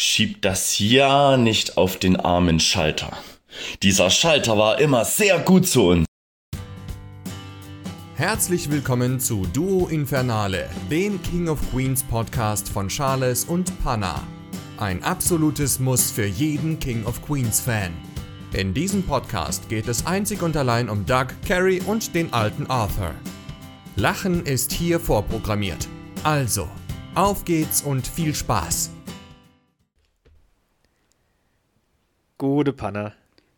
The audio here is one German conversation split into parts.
Schieb das Ja nicht auf den armen Schalter. Dieser Schalter war immer sehr gut zu uns. Herzlich willkommen zu Duo Infernale, dem King of Queens Podcast von Charles und Panna. Ein absolutes Muss für jeden King of Queens Fan. In diesem Podcast geht es einzig und allein um Doug, Carrie und den alten Arthur. Lachen ist hier vorprogrammiert. Also, auf geht's und viel Spaß. Gute Panna.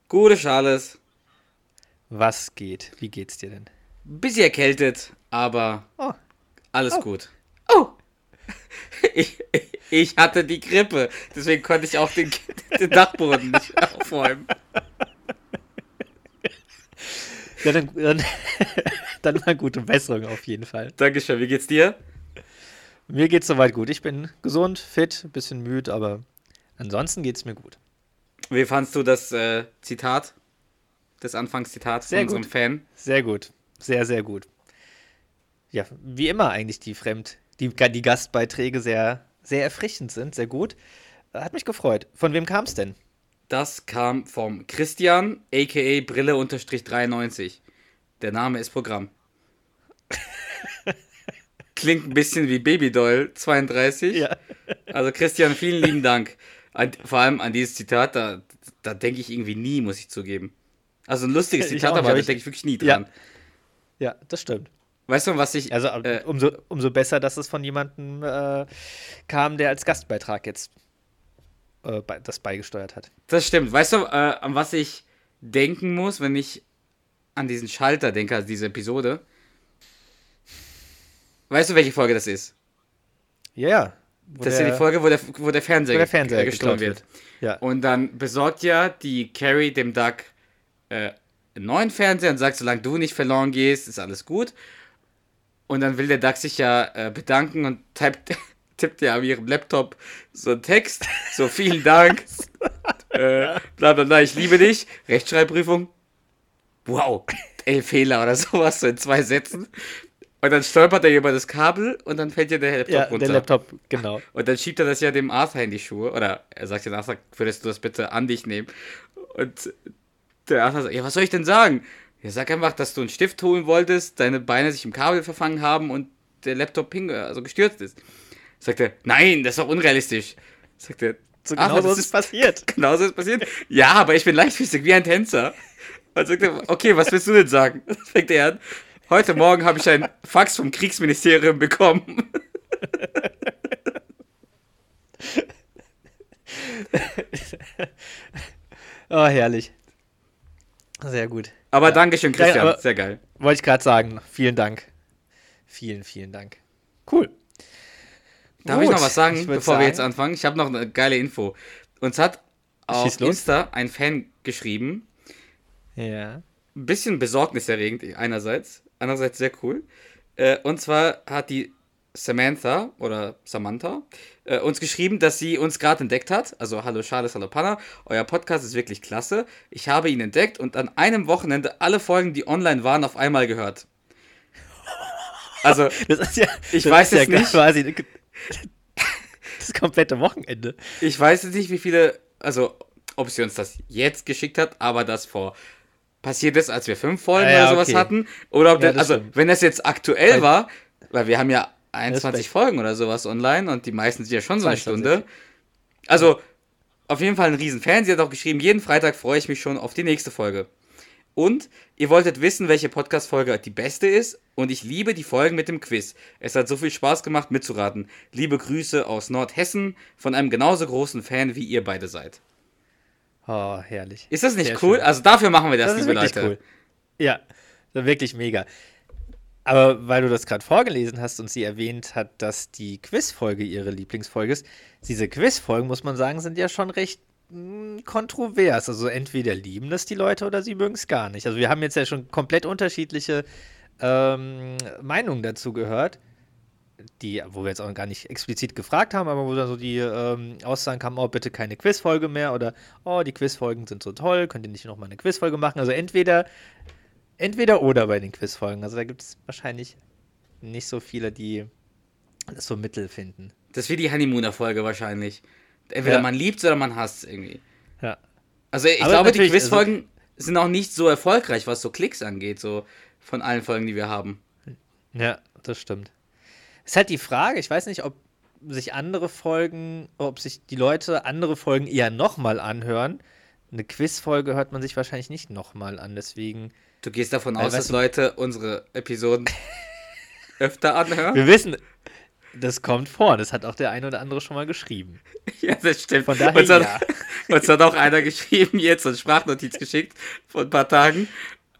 Gute Charles. Was geht? Wie geht's dir denn? Bisschen erkältet, aber Oh. alles Oh. gut. Oh! Ich, ich hatte die Grippe, deswegen konnte ich auch den, den Dachboden nicht aufräumen. Ja, dann, dann, dann mal gute Besserung auf jeden Fall. Dankeschön, wie geht's dir? Mir geht's soweit gut. Ich bin gesund, fit, ein bisschen müde, aber ansonsten geht's mir gut. Wie fandst du das äh, Zitat? Das Anfangszitat Sehr von unserem gut. Fan? Sehr gut. Sehr, sehr gut. Ja, wie immer eigentlich die Fremd, die, die Gastbeiträge sehr, sehr erfrischend sind, sehr gut. Hat mich gefreut. Von wem kam's denn? Das kam vom Christian, aka Brille-93. Der Name ist Programm. Klingt ein bisschen wie Babydoll 32. Ja. Also Christian, vielen lieben Dank. An, vor allem an dieses Zitat, da, da denke ich irgendwie nie, muss ich zugeben. Also ein lustiges Zitat, aber da ich- denke ich wirklich nie Ja. dran. Ja, das stimmt. Weißt du, was ich. Also äh, umso, umso besser, dass es von jemandem äh, kam, der als Gastbeitrag jetzt äh, das beigesteuert hat. das stimmt. Weißt du, äh, an was ich denken muss, wenn ich an diesen Schalter denke, also diese Episode? Weißt du, welche Folge das ist? Ja, ja. Das ist ja die Folge, wo der, wo der Fernseher, wo der Fernseher äh, gestohlen wird. Ja. Und dann besorgt ja die Carrie dem Doug äh, einen neuen Fernseher und sagt, solange du nicht verloren gehst, ist alles gut. Und dann will der Doug sich ja äh, bedanken und tippt, tippt ja auf ihrem Laptop so einen Text. So, vielen Dank. äh, bla bla bla, ich liebe dich. Rechtschreibprüfung. Wow, elf Fehler oder sowas, so in zwei Sätzen. Und dann stolpert er über das Kabel und dann fällt ja der Laptop ja, runter. der Laptop, genau. Und dann schiebt er das ja dem Arthur in die Schuhe. Oder er sagt dem Arthur, würdest du das bitte an dich nehmen? Und der Arthur sagt, ja, was soll ich denn sagen? Ja, sag einfach, dass du einen Stift holen wolltest, deine Beine sich im Kabel verfangen haben und der Laptop hing, also gestürzt ist. Sagt er, nein, das ist doch unrealistisch. Sagt er, So Arthur, genau so das ist es passiert. Genau so ist passiert. Ja, aber ich bin leichtfüßig wie ein Tänzer. Und sagt er, okay, was willst du denn sagen? Fängt er an. Heute Morgen habe ich ein Fax vom Kriegsministerium bekommen. Oh, herrlich. Sehr gut. Aber Dankeschön, Christian. Ja, Sehr geil. Wollte ich gerade sagen. Vielen Dank. Vielen, vielen Dank. Cool. Darf ich Gut, noch was sagen, ich bevor wir jetzt sagen- anfangen? Ich habe noch eine geile Info. Uns hat auf. Insta ein Fan geschrieben. Ja. Ein bisschen besorgniserregend einerseits, andererseits sehr cool. Äh, und zwar hat die Samantha oder Samantha äh, uns geschrieben, dass sie uns gerade entdeckt hat. Also hallo Charles, hallo Panna. Euer Podcast ist wirklich klasse. Ich habe ihn entdeckt und an einem Wochenende alle Folgen, die online waren, auf einmal gehört. Also ja, Ich das weiß ist es ja nicht. quasi das komplette Wochenende. Ich weiß jetzt nicht, wie viele, also ob sie uns das jetzt geschickt hat, aber das vor passiert ist, als wir fünf Folgen Ah ja, oder sowas okay. hatten. Oder ob Ja, das, also stimmt. wenn das jetzt aktuell Weil- war, weil wir haben ja 21 Respekt. Folgen oder sowas online und die meisten sind ja schon so eine 22. Stunde. Also auf jeden Fall ein Riesenfan. Sie hat auch geschrieben, jeden Freitag freue ich mich schon auf die nächste Folge. Und ihr wolltet wissen, welche Podcast-Folge die beste ist. Und ich liebe die Folgen mit dem Quiz. Es hat so viel Spaß gemacht mitzuraten. Liebe Grüße aus Nordhessen von einem genauso großen Fan, wie ihr beide seid. Oh, herrlich. Ist das nicht Sehr cool? schön. Also dafür machen wir das, Das ist liebe wirklich Leute. cool. Ja, ist wirklich mega. Aber weil du das gerade vorgelesen hast und sie erwähnt hat, dass die Quizfolge ihre Lieblingsfolge ist, diese Quizfolgen, muss man sagen, sind ja schon recht mh, kontrovers. Also entweder lieben das die Leute oder sie mögen es gar nicht. Also wir haben jetzt ja schon komplett unterschiedliche ähm, Meinungen dazu gehört, die, wo wir jetzt auch gar nicht explizit gefragt haben, aber wo dann so die ähm, Aussagen kamen, oh, bitte keine Quizfolge mehr oder oh, die Quizfolgen sind so toll, könnt ihr nicht nochmal eine Quizfolge machen? Also entweder, entweder oder bei den Quizfolgen. Also da gibt es wahrscheinlich nicht so viele, die das so mittel finden. Das wie die Honeymooner-Folge wahrscheinlich. Entweder Ja. man liebt oder man hasst irgendwie. Ja. Also ich Aber glaube, die natürlich, Quizfolgen sind auch nicht so erfolgreich, was so Klicks angeht, so von allen Folgen, die wir haben. Ja, das stimmt. Ist halt die Frage, ich weiß nicht, ob sich andere Folgen, ob sich die Leute andere Folgen eher nochmal anhören. Eine Quizfolge hört man sich wahrscheinlich nicht nochmal an, deswegen. Du gehst davon aus, dass Leute unsere Episoden öfter anhören? Wir wissen, das kommt vor, das hat auch der eine oder andere schon mal geschrieben. Ja, das stimmt. Von daher uns, hat, ja. uns hat auch einer geschrieben, jetzt eine Sprachnotiz geschickt vor ein paar Tagen.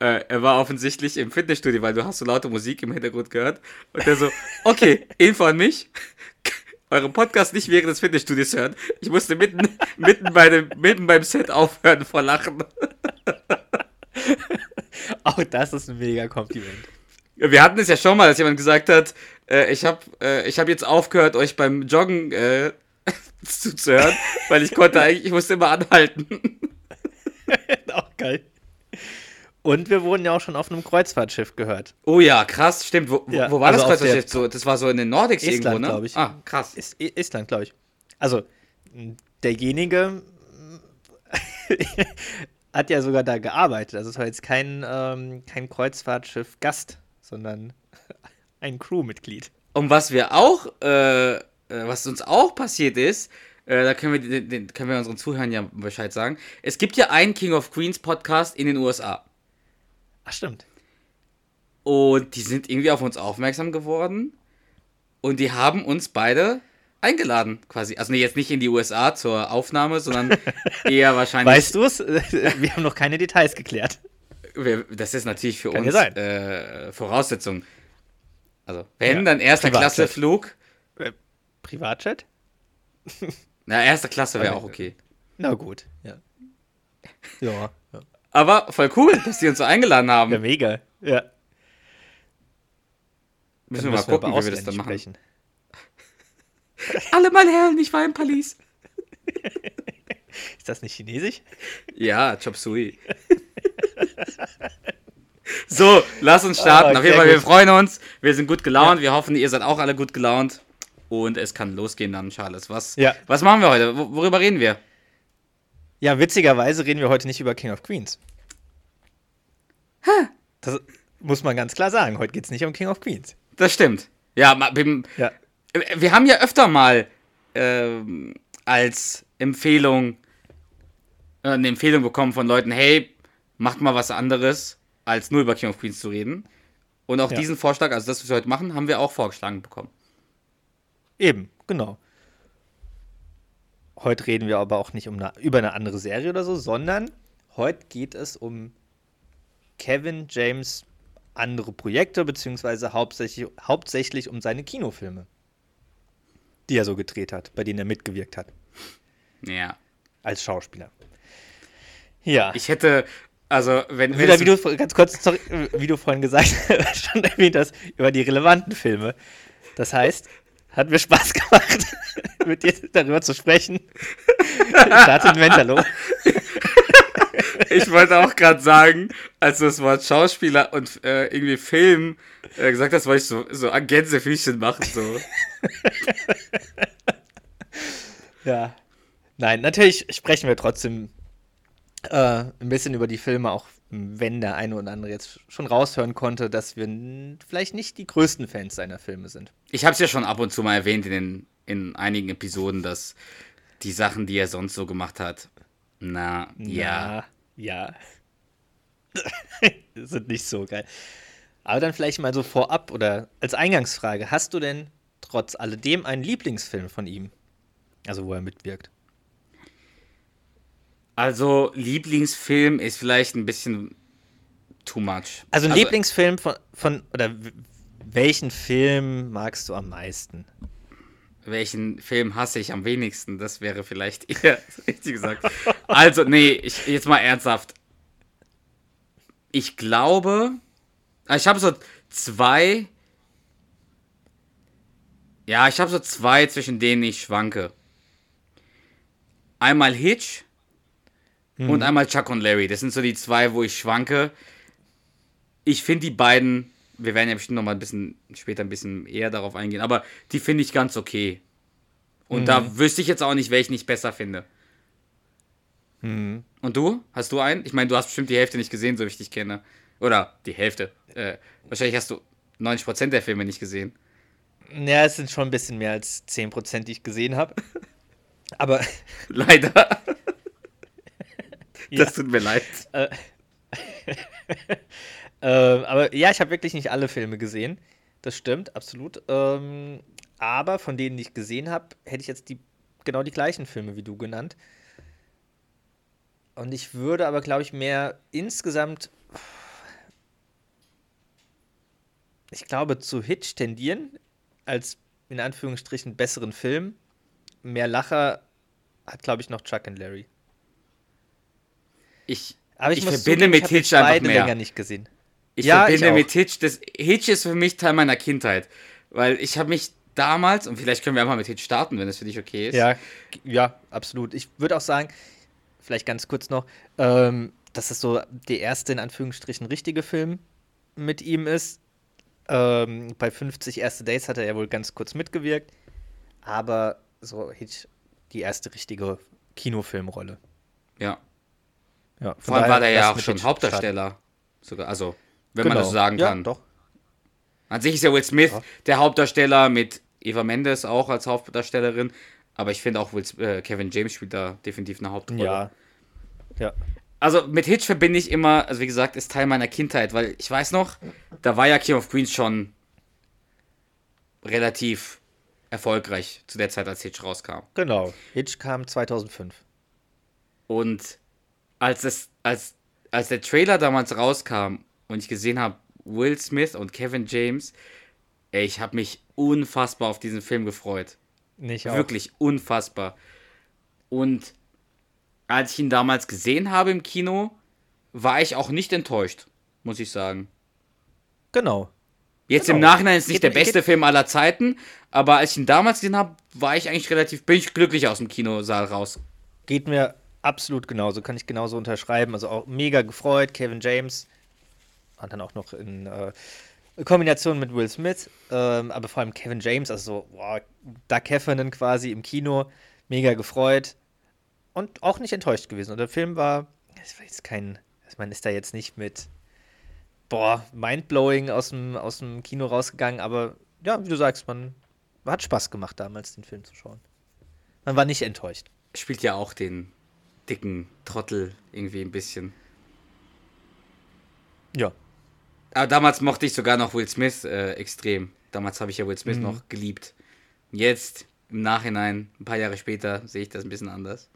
Äh, er war offensichtlich im Fitnessstudio, weil du hast so laute Musik im Hintergrund gehört. Und er so, okay, Info an mich. Euren Podcast nicht während des Fitnessstudios hören. Ich musste mitten, mitten, bei dem, mitten beim Set aufhören vor Lachen. Auch das ist ein mega Kompliment. Wir hatten es ja schon mal, dass jemand gesagt hat, äh, ich habe äh, ich hab jetzt aufgehört, euch beim Joggen äh, zuzuhören, weil ich konnte eigentlich, ich musste immer anhalten. auch geil. Und wir wurden ja auch schon auf einem Kreuzfahrtschiff gehört. Oh ja, krass, stimmt. Wo, Ja, wo war also das Kreuzfahrtschiff? So, das war so in den Nordics Estland, irgendwo, ne? glaub ich. Ah, krass. Ist I- Island, glaube ich. Also, derjenige hat ja sogar da gearbeitet. Also, es war jetzt kein, ähm, kein Kreuzfahrtschiff-Gast, sondern ein Crewmitglied. Und was wir auch, äh, äh, was uns auch passiert ist, äh, da können wir, den, den, können wir unseren Zuhörern ja Bescheid sagen. Es gibt ja einen King of Queens Podcast in den USA. Ach, stimmt. Und die sind irgendwie auf uns aufmerksam geworden. Und die haben uns beide eingeladen, quasi. Also nee, jetzt nicht in die USA zur Aufnahme, sondern eher wahrscheinlich. Weißt du es? Wir haben noch keine Details geklärt. das ist natürlich für Kann uns äh, Voraussetzung. Also, wenn, Ja, dann erster. Klasse Flug. Privatchat? Na, erster Klasse wäre auch okay. Na gut. Ja, ja. Aber voll cool, dass die uns so eingeladen haben. ja mega. Ja. müssen wir mal gucken, aber wie wir das dann machen. sprechen. Alle mal Herren, ich war im Palice. Ist das nicht chinesisch? Ja, Chop Suey. so, lass uns starten. Ah, Auf jeden Fall, wir gut. freuen uns. Wir sind gut gelaunt. Wir hoffen, ihr seid auch alle gut gelaunt. Und es kann losgehen dann, Charles. Was, Ja. was machen wir heute? Wo- Worüber reden wir? Ja, witzigerweise reden wir heute nicht über King of Queens. Das muss man ganz klar sagen. Heute geht es nicht um King of Queens. Das stimmt. Ja, Ja. wir haben ja öfter mal ähm, als Empfehlung äh, eine Empfehlung bekommen von Leuten, hey, macht mal was anderes, als nur über King of Queens zu reden. Und auch Ja. diesen Vorschlag, also das, was wir heute machen, haben wir auch vorgeschlagen bekommen. Eben, genau. Heute reden wir aber auch nicht um eine, über eine andere Serie oder so, sondern heute geht es um Kevin James andere Projekte, beziehungsweise hauptsächlich, hauptsächlich um seine Kinofilme, die er so gedreht hat, bei denen er mitgewirkt hat, Ja. als Schauspieler. Ja. Ich hätte, also, wenn. Wieder, wie du, ganz kurz, sorry, wie du vorhin gesagt schon erwähnt hast, über die relevanten Filme. Das heißt, hat mir Spaß gemacht, mit dir darüber zu sprechen. Ich hatte ein Mentalo. ich wollte auch gerade sagen, als du das Wort Schauspieler und äh, irgendwie Film äh, gesagt hast, wollte ich so, so ein Gänsefüßchen machen. So. Ja. Nein, natürlich sprechen wir trotzdem äh, ein bisschen über die Filme, auch wenn der eine oder andere jetzt schon raushören konnte, dass wir vielleicht nicht die größten Fans seiner Filme sind. Ich habe es ja schon ab und zu mal erwähnt in, den, in einigen Episoden, dass die Sachen, die er sonst so gemacht hat, na, ja. Ja. sind nicht so geil. Aber dann vielleicht mal so vorab oder als Eingangsfrage: Hast du denn trotz alledem einen Lieblingsfilm von ihm? Also, wo er mitwirkt. Also, Lieblingsfilm ist vielleicht ein bisschen too much. Also, ein Lieblingsfilm von, von oder welchen Film magst du am meisten? Welchen Film hasse ich am wenigsten? Das wäre vielleicht eher richtig gesagt. Also, nee, ich, jetzt mal ernsthaft. Ich glaube, ah, ich habe so zwei. Ja, ich habe so zwei, zwischen denen ich schwanke. Einmal Hitch und einmal Chuck und Larry. Das sind so die zwei, wo ich schwanke. Ich finde die beiden, wir werden ja bestimmt noch mal ein bisschen später ein bisschen eher darauf eingehen, aber die finde ich ganz okay. Und da wüsste ich jetzt auch nicht, welchen ich besser finde. Und du? Hast du einen? Ich meine, du hast bestimmt die Hälfte nicht gesehen, so wie ich dich kenne. Oder die Hälfte. Äh, wahrscheinlich hast du 90% der Filme nicht gesehen. Ja, es sind schon ein bisschen mehr als 10%, die ich gesehen habe. Aber Leider. Das tut mir leid. Ähm, aber ja, ich habe wirklich nicht alle Filme gesehen. Das stimmt, absolut. Ähm, aber von denen, die ich gesehen habe, hätte ich jetzt die, genau die gleichen Filme wie du genannt. Und ich würde aber, glaube ich, mehr insgesamt, ich glaube, zu Hitch tendieren, als in Anführungsstrichen besseren Film. Mehr Lacher hat, glaube ich, noch Chuck and Larry. Ich, Aber ich, Ich verbinde zugeben, mit ich habe Hitch einfach mehr. länger nicht gesehen. ich Ja, ich verbinde auch. mit Hitch. Das, Hitch ist für mich Teil meiner Kindheit. Weil ich habe mich damals, und vielleicht können wir einfach mit Hitch starten, wenn das für dich okay ist. Ja, ja, absolut. Ich würde auch sagen, vielleicht ganz kurz noch, ähm, dass es so der erste in Anführungsstrichen richtige Film mit ihm ist. Ähm, bei 50 erste Days hat er ja wohl ganz kurz mitgewirkt, aber so Hitch die erste richtige Kinofilmrolle. ja. Ja, Vor allem war der ja auch schon Hauptdarsteller. Sogar, also, wenn starten. man das so sagen ja, kann. Doch. An sich ist ja Will Smith Ja. der Hauptdarsteller mit Eva Mendes auch als Hauptdarstellerin. Aber ich finde auch Will, äh, Kevin James spielt da definitiv eine Hauptrolle. Ja. Ja. Also mit Hitch verbinde ich immer, also wie gesagt, ist Teil meiner Kindheit, weil ich weiß noch, da war ja King of Queens schon relativ erfolgreich zu der Zeit, als Hitch rauskam. Genau. Hitch kam 2005. Und als, es, als, als der Trailer damals rauskam und ich gesehen habe, Will Smith und Kevin James, ey, ich habe mich unfassbar auf diesen Film gefreut. Nicht auch. Wirklich unfassbar. Und als ich ihn damals gesehen habe im Kino, war ich auch nicht enttäuscht, muss ich sagen. Genau. Jetzt Genau. im Nachhinein ist es nicht Geht- der beste geht- Film aller Zeiten, aber als ich ihn damals gesehen habe, war ich eigentlich relativ, bin ich glücklich aus dem Kinosaal raus. Geht mir absolut genauso, kann ich genauso unterschreiben. Also auch mega gefreut, Kevin James. Und dann auch noch in äh, Kombination mit Will Smith. Ähm, aber vor allem Kevin James, also so, boah, Doug Heffernan quasi im Kino. Mega gefreut. Und auch nicht enttäuscht gewesen. Und der Film war, es war jetzt kein, also man ist da jetzt nicht mit, boah, mindblowing aus dem, aus dem Kino rausgegangen. Aber ja, wie du sagst, man hat Spaß gemacht damals, den Film zu schauen. Man war nicht enttäuscht. Spielt ja auch den dicken Trottel irgendwie ein bisschen. Ja. Aber damals mochte ich sogar noch Will Smith äh, extrem. Damals habe ich ja Will Smith noch geliebt. Jetzt, im Nachhinein, ein paar Jahre später, sehe ich das ein bisschen anders.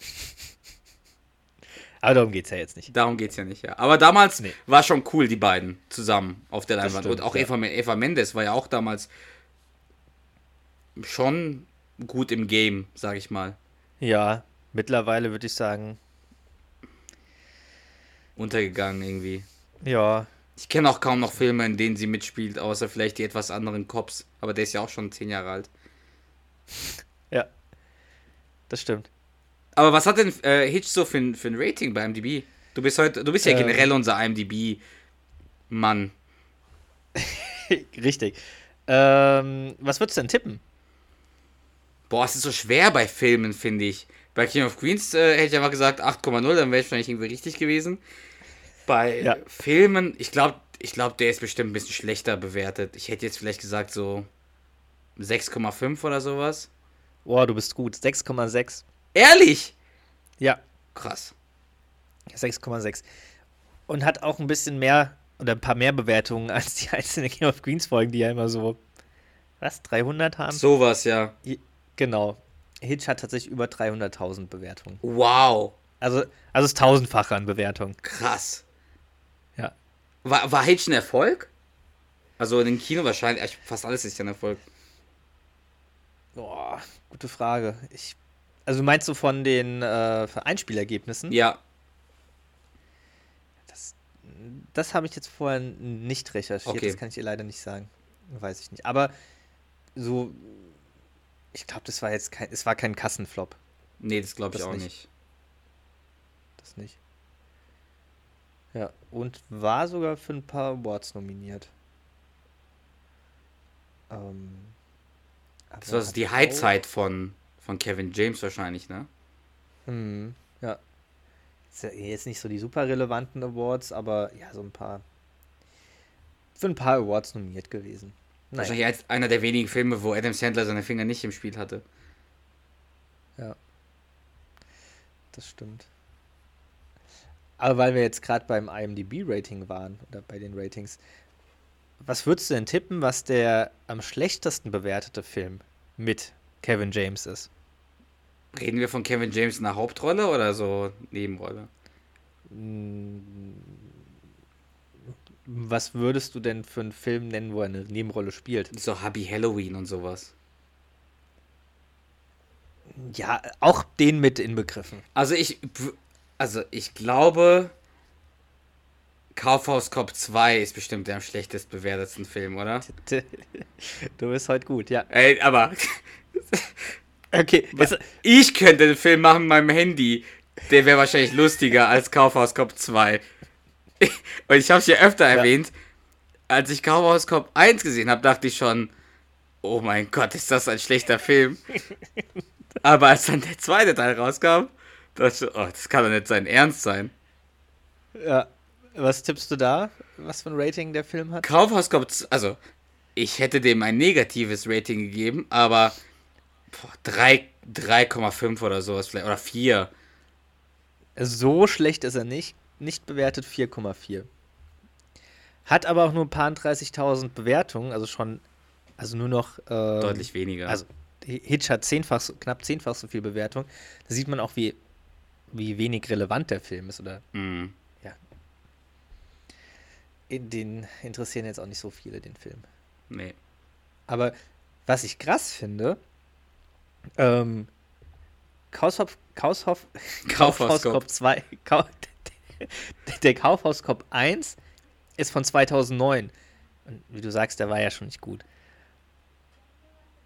Aber darum geht es ja jetzt nicht. Darum geht es ja nicht, ja. Aber damals Nee. war schon cool, die beiden zusammen auf der Leinwand. stimmt, Und auch ja. Eva, Eva Mendes war ja auch damals schon gut im Game, sag ich mal. Ja, mittlerweile würde ich sagen, Untergegangen irgendwie. ja, Ich kenne auch kaum noch Filme, in denen sie mitspielt, außer vielleicht die etwas anderen Cops. Aber der ist ja auch schon zehn Jahre alt. ja. Das stimmt. Aber was hat denn äh, Hitch so für, ein- für ein Rating bei IMDb? Du bist heute, du bist ja Ähm. generell unser IMDb-Mann. Richtig. Ähm, was würdest du denn tippen? Boah, es ist so schwer bei Filmen, finde ich. Bei King of Queens äh, hätte ich einfach gesagt 8,0, dann wäre ich wahrscheinlich irgendwie richtig gewesen. Bei Ja. Filmen, ich glaube, ich glaub, der ist bestimmt ein bisschen schlechter bewertet. Ich hätte jetzt vielleicht gesagt so 6,5 oder sowas. Boah, du bist gut. 6,6. Ehrlich? Ja, Krass. 6,6. Und hat auch ein bisschen mehr oder ein paar mehr Bewertungen als die einzelnen King of Queens Folgen, die ja immer so, was, 300 haben? Sowas, ja. Genau. Hitch hat tatsächlich über 300.000 Bewertungen. Wow. Also, also das tausendfache an Bewertungen. Krass. Ja. War, war Hitch ein Erfolg? Also in den Kino wahrscheinlich, fast alles ist ja ein Erfolg. Boah, gute Frage. Ich, also meinst du von den äh, Einspielergebnissen? Ja. Das, das habe ich jetzt vorher nicht recherchiert. Okay. Das kann ich dir leider nicht sagen. Weiß ich nicht. Aber so, ich glaube, das war jetzt kein, es war kein Kassenflop. Nee, das glaube ich Das auch nicht. nicht. Das nicht. Ja, und war sogar für ein paar Awards nominiert. Ähm, Das war so die Highzeit von, von Kevin James wahrscheinlich, ne? Hm, ja. Ja jetzt nicht so die super relevanten Awards, aber ja, so ein paar. Für ein paar Awards nominiert gewesen. Naja, Wahrscheinlich einer der wenigen Filme, wo Adam Sandler seine Finger nicht im Spiel hatte. ja. Das stimmt. Aber weil wir jetzt gerade beim IMDb-Rating waren, oder bei den Ratings, was würdest du denn tippen, was der am schlechtesten bewertete Film mit Kevin James ist? Reden wir von Kevin James in der Hauptrolle oder so Nebenrolle? Was würdest du denn für einen Film nennen, wo er eine Nebenrolle spielt? So Hubby Halloween und sowas. Ja, auch den mit inbegriffen. Also ich, also ich glaube, Kaufhaus Cop 2 ist bestimmt der am schlechtest bewertetsten Film, oder? Du bist heute gut, ja. Ey, aber Okay, jetzt, ich könnte den Film machen mit meinem Handy. Der wäre wahrscheinlich lustiger als Kaufhaus Cop 2. Und ich habe es ja öfter erwähnt. Als ich Kaufhaus Cop 1 gesehen habe, dachte ich schon, oh mein Gott, ist das ein schlechter Film. Aber als dann der zweite Teil rauskam, dachte ich, oh, das kann doch nicht sein Ernst sein. ja. Was tippst du da? Was für ein Rating der Film hat? Kaufhaus Cop, also ich hätte dem ein negatives Rating gegeben, aber boah, drei- 3,5 oder sowas vielleicht, oder 4. So schlecht ist er nicht. Nicht bewertet 4,4. Hat aber auch nur ein paar 30.000 Bewertungen, also schon, also nur noch. ähm, Deutlich weniger. Also Hitch hat zehnfach, so- knapp zehnfach so viel Bewertung. Da sieht man auch, wie, wie wenig relevant der Film ist. Oder Mhm. in den interessieren jetzt auch nicht so viele den Film. Nee. Aber was ich krass finde, ähm, Kaufhaus, Kaufhaus, Kaufhaus. Cop 2, Kau, der Kaufhaus Cop 1 ist von 2009. Und wie du sagst, der war ja schon nicht gut.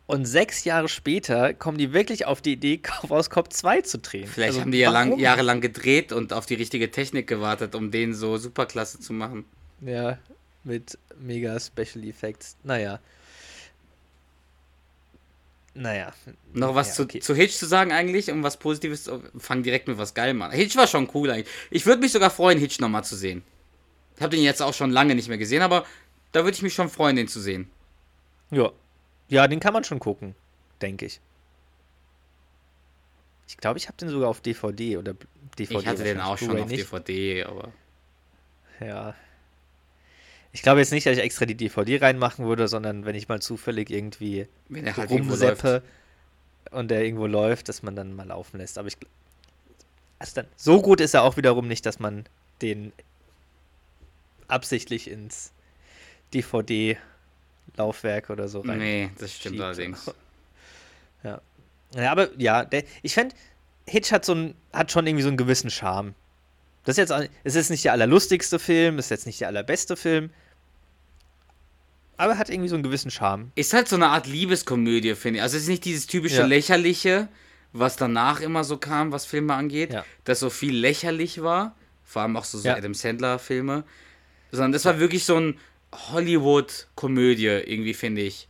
Und sechs Jahre später kommen die wirklich auf die Idee, Kaufhaus Cop 2 zu drehen. Vielleicht Also haben die ja lang, jahrelang gedreht und auf die richtige Technik gewartet, um den so superklasse zu machen. Ja, mit mega Special Effects. Naja. Naja. Noch was Ja, zu, okay. zu Hitch zu sagen eigentlich, um was Positives zu. Fang direkt mit was Geilem an. Hitch war schon cool eigentlich. Ich würde mich sogar freuen, Hitch nochmal zu sehen. Ich habe den jetzt auch schon lange nicht mehr gesehen, aber da würde ich mich schon freuen, den zu sehen. Ja. Ja, den kann man schon gucken, denke ich. Ich glaube, ich habe den sogar auf DVD oder DVD. ich hatte den auch schon auf nicht. DVD, aber. Ja. Ich glaube jetzt nicht, dass ich extra die DVD reinmachen würde, sondern wenn ich mal zufällig irgendwie Wenn er halt rumseppe und der irgendwo läuft, dass man dann mal laufen lässt. Aber ich also dann, so gut ist er auch wiederum nicht, dass man den absichtlich ins DVD-Laufwerk oder so rein. Nee, das stimmt schiebt. allerdings. Ja. ja, aber ja, der, ich fände, Hitch hat so ein, hat schon irgendwie so einen gewissen Charme. Das ist jetzt, es ist nicht der allerlustigste Film, ist jetzt nicht der allerbeste Film, aber er hat irgendwie so einen gewissen Charme. Ist halt so eine Art Liebeskomödie, finde ich. Also es ist nicht dieses typische Ja. Lächerliche, was danach immer so kam, was Filme angeht, Ja. dass so viel lächerlich war. Vor allem auch so, so Ja. Adam Sandler-Filme. Sondern das war wirklich so ein Hollywood-Komödie, irgendwie, finde ich.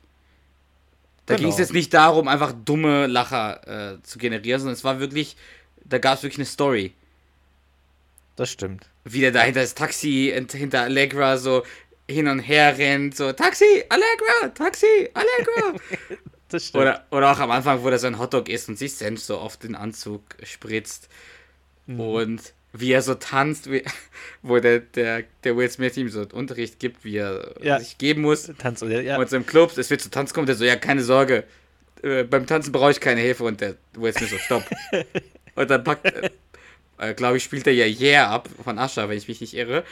Da Genau. ging es jetzt nicht darum, einfach dumme Lacher äh, zu generieren, sondern es war wirklich, da gab es wirklich eine Story. Das stimmt. Wie der da hinter das Taxi, hinter Allegra so hin und her rennt, so Taxi, Allegra, Taxi, Allegra. Das stimmt. Oder, oder auch am Anfang, wo er so ein Hotdog isst und sich Senf so auf den Anzug spritzt. Mhm. Und wie er so tanzt, wie, wo der, der, der Will Smith ihm so Unterricht gibt, wie er Ja. sich geben muss. Tanz ja. Und so im Club, es wird zu Tanz kommen, der so, ja, keine Sorge, äh, beim Tanzen brauche ich keine Hilfe. Und der Will Smith so, stopp. und dann packt, äh, äh, glaube ich, spielt er ja Yeah ab von Ascha, wenn ich mich nicht irre.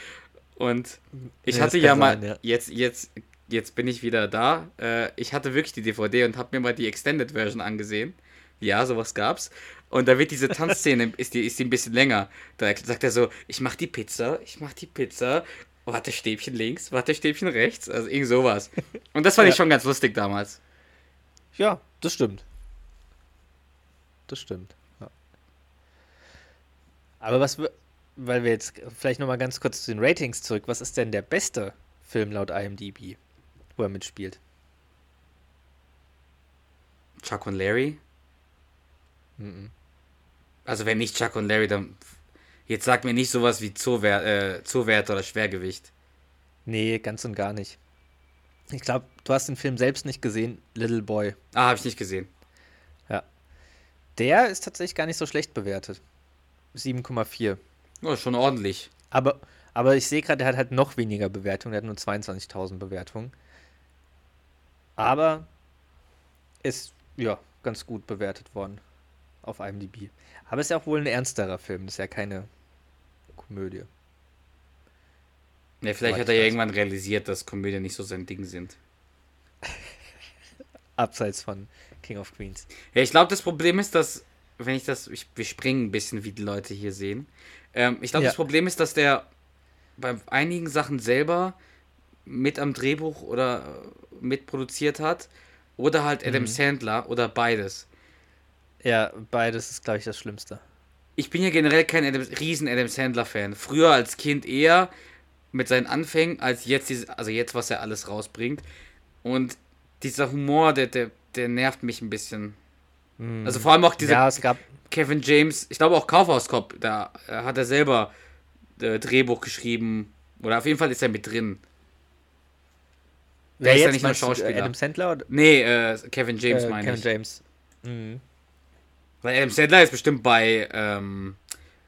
Und ich Ja, hatte ja kann mal, sein, ja. jetzt, jetzt, jetzt bin ich wieder da. Äh, ich hatte wirklich die DVD und habe mir mal die Extended Version angesehen. Ja, sowas gab's. Und da wird diese Tanzszene, ist die, ist die ein bisschen länger. Da sagt er so, ich mach die Pizza, ich mach die Pizza. Warte, Stäbchen links, warte, Stäbchen rechts. Also irgend sowas. Und das fand ich Ja. schon ganz lustig damals. ja, das stimmt. Das stimmt. Ja. Aber was, weil wir jetzt vielleicht noch mal ganz kurz zu den Ratings zurück, was ist denn der beste Film laut IMDb, wo er mitspielt? Chuck und Larry? Also wenn nicht Chuck und Larry, dann jetzt sag mir nicht sowas wie Zoowert, äh, Zoowert oder Schwergewicht. Nee, ganz und gar nicht. Ich glaube, du hast den Film selbst nicht gesehen, Little Boy. Ah, habe ich nicht gesehen. Ja. Der ist tatsächlich gar nicht so schlecht bewertet. 7,4. Oh, schon ordentlich. Aber, aber ich sehe gerade, der hat halt noch weniger Bewertungen. Der hat nur 22.000 Bewertungen. Aber ist, ja, ganz gut bewertet worden auf IMDb. Aber ist ja auch wohl ein ernsterer Film. Das ist ja keine Komödie. Ja, vielleicht hat er ja irgendwann realisiert, dass Komödien nicht so sein Ding sind. Abseits von King of Queens. Ja, ich glaube, das Problem ist, dass, wenn ich das, ich, wir springen ein bisschen, wie die Leute hier sehen. Ähm, ich glaube, Ja. das Problem ist, dass der bei einigen Sachen selber mit am Drehbuch oder äh, mitproduziert hat. Oder halt Adam Mhm. Sandler oder beides. Ja, beides ist, glaube ich, das Schlimmste. Ich bin ja generell kein Adam, riesen Adam Sandler-Fan. Früher als Kind eher mit seinen Anfängen, als jetzt, diese, also jetzt, was er alles rausbringt. Und dieser Humor, der, der, der nervt mich ein bisschen. Also vor allem auch dieser ja, es gab. Kevin James, ich glaube auch Kaufhauskopf, da äh, hat er selber äh, Drehbuch geschrieben. Oder auf jeden Fall ist er mit drin. Der Wer ist ja nicht nur Schauspieler. Adam Sandler oder Nee, äh, Kevin James äh, meine Kevin ich. James? Mhm. Weil Adam Sandler ist bestimmt bei ähm,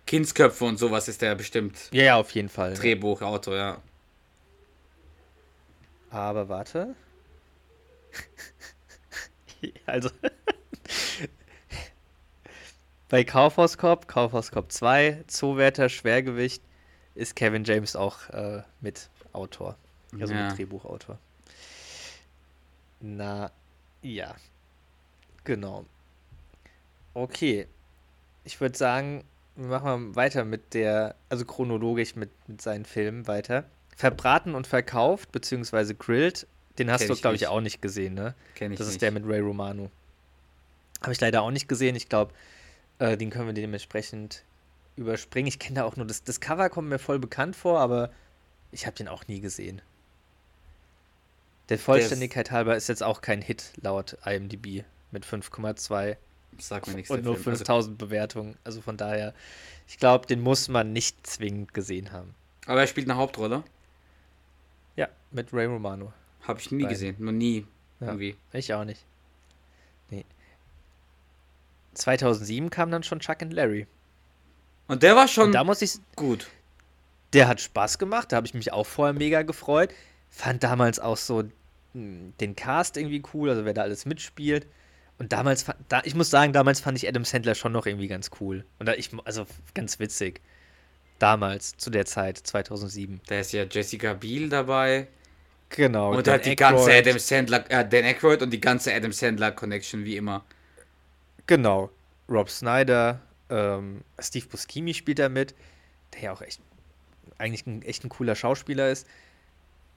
Kindsköpfe und sowas ist der bestimmt Ja, ja, auf jeden Fall. Drehbuchautor, ja. Aber warte. also. Bei Kaufhauskorb, Kaufhauskorb 2, Zoowärter, Schwergewicht, ist Kevin James auch äh, mit Autor. Also Ja. mit Drehbuchautor. Na, ja. Genau. Okay. Ich würde sagen, wir machen mal weiter mit der, also chronologisch mit, mit seinen Filmen weiter. Verbraten und verkauft, beziehungsweise grilled, den hast Kenn du, glaube ich, auch nicht gesehen, ne? Kenn ich Das ist nicht. der mit Ray Romano. Habe ich leider auch nicht gesehen. Ich glaube, äh, den können wir dementsprechend überspringen. Ich kenne da auch nur das, das Cover kommt mir voll bekannt vor, aber ich habe den auch nie gesehen. Der Vollständigkeit halber ist jetzt auch kein Hit laut IMDb mit 5,2 Sag mir nichts. und nur Film. Also, 5000 Bewertungen. Also von daher, ich glaube, den muss man nicht zwingend gesehen haben. aber er spielt eine Hauptrolle. Ja, mit Ray Romano. Habe ich nie Beide. gesehen. Noch nie. Ja. Irgendwie. Ich auch nicht. Nee. 2007 kam dann schon Chuck and Larry. Und der war schon Und da muss ich, gut. der hat Spaß gemacht, da habe ich mich auch vorher mega gefreut. Fand damals auch so mh, den Cast irgendwie cool, also wer da alles mitspielt. Und damals, da, ich muss sagen, damals fand ich Adam Sandler schon noch irgendwie ganz cool. Und da ich, also ganz witzig. Damals, zu der Zeit, 2007. Da ist ja Jessica Biel dabei. Genau. Und Dan hat die ganze Aykroyd. Adam Sandler, äh, Dan Aykroyd und die ganze Adam Sandler Connection wie immer. Genau. Rob Snyder, ähm, Steve Buscemi spielt da mit, der ja auch echt eigentlich ein, echt ein cooler Schauspieler ist.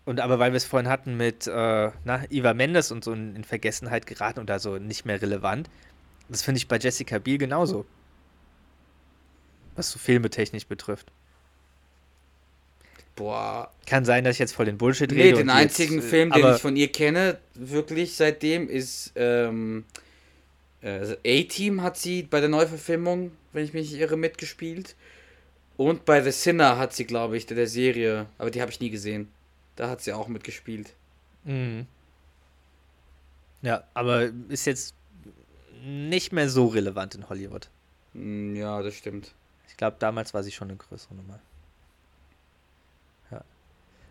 Und aber weil wir es vorhin hatten mit äh, na, Eva Mendes und so in, in Vergessenheit geraten und also nicht mehr relevant, das finde ich bei Jessica Biel genauso. Was so Filme technisch betrifft. Boah. Kann sein, dass ich jetzt voll den Bullshit Nee, rede. den und die einzigen jetzt, äh, Film, den ich von ihr kenne, wirklich seitdem, ist ähm, äh, also A-Team hat sie bei der Neuverfilmung, wenn ich mich nicht irre, mitgespielt. Und bei The Sinner hat sie, glaube ich, der, der Serie, aber die habe ich nie gesehen. Da hat sie auch mitgespielt. Mhm. Ja, aber ist jetzt nicht mehr so relevant in Hollywood. Hm, Ja, das stimmt. Ich glaube, damals war sie schon eine größere Nummer. Ja.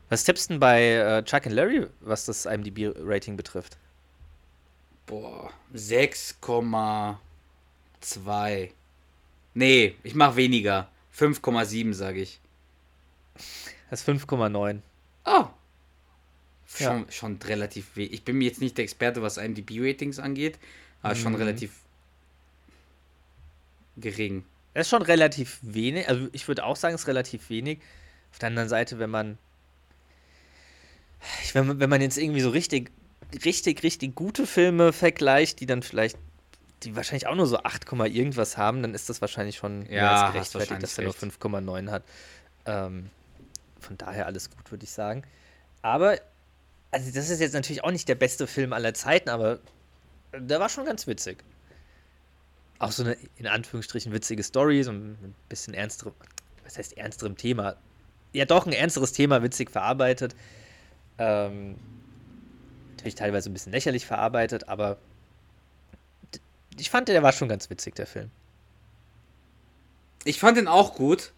Was tippst du denn bei äh, Chuck and Larry, was das IMDb-Rating betrifft? Boah, 6,2. Nee, ich mach weniger. 5,7 sage ich. Das ist 5,9. Oh. Ja. Schon, schon relativ wenig. Ich bin mir jetzt nicht der Experte, was IMDb-Ratings angeht, aber schon Mhm. relativ gering. Das ist schon relativ wenig. Also ich würde auch sagen, es ist relativ wenig. Auf der anderen Seite, wenn man, ich- wenn man, wenn man jetzt irgendwie so richtig, richtig, richtig gute Filme vergleicht, die dann vielleicht, die wahrscheinlich auch nur so 8, Komma irgendwas haben, dann ist das wahrscheinlich schon mehr Ja, als gerechtfertigt, dass er nur wahrscheinlich 5,9 hat. Ähm, von daher alles gut, würde ich sagen. Aber, also das ist jetzt natürlich auch nicht der beste Film aller Zeiten, aber der war schon ganz witzig. Auch so eine, in Anführungsstrichen, witzige Story, so ein bisschen ernsterem, was heißt ernsterem Thema? Ja, doch, ein ernsteres Thema, witzig verarbeitet. Ähm, natürlich teilweise ein bisschen lächerlich verarbeitet, aber ich fand, der war schon ganz witzig, der Film. Ich fand den auch gut.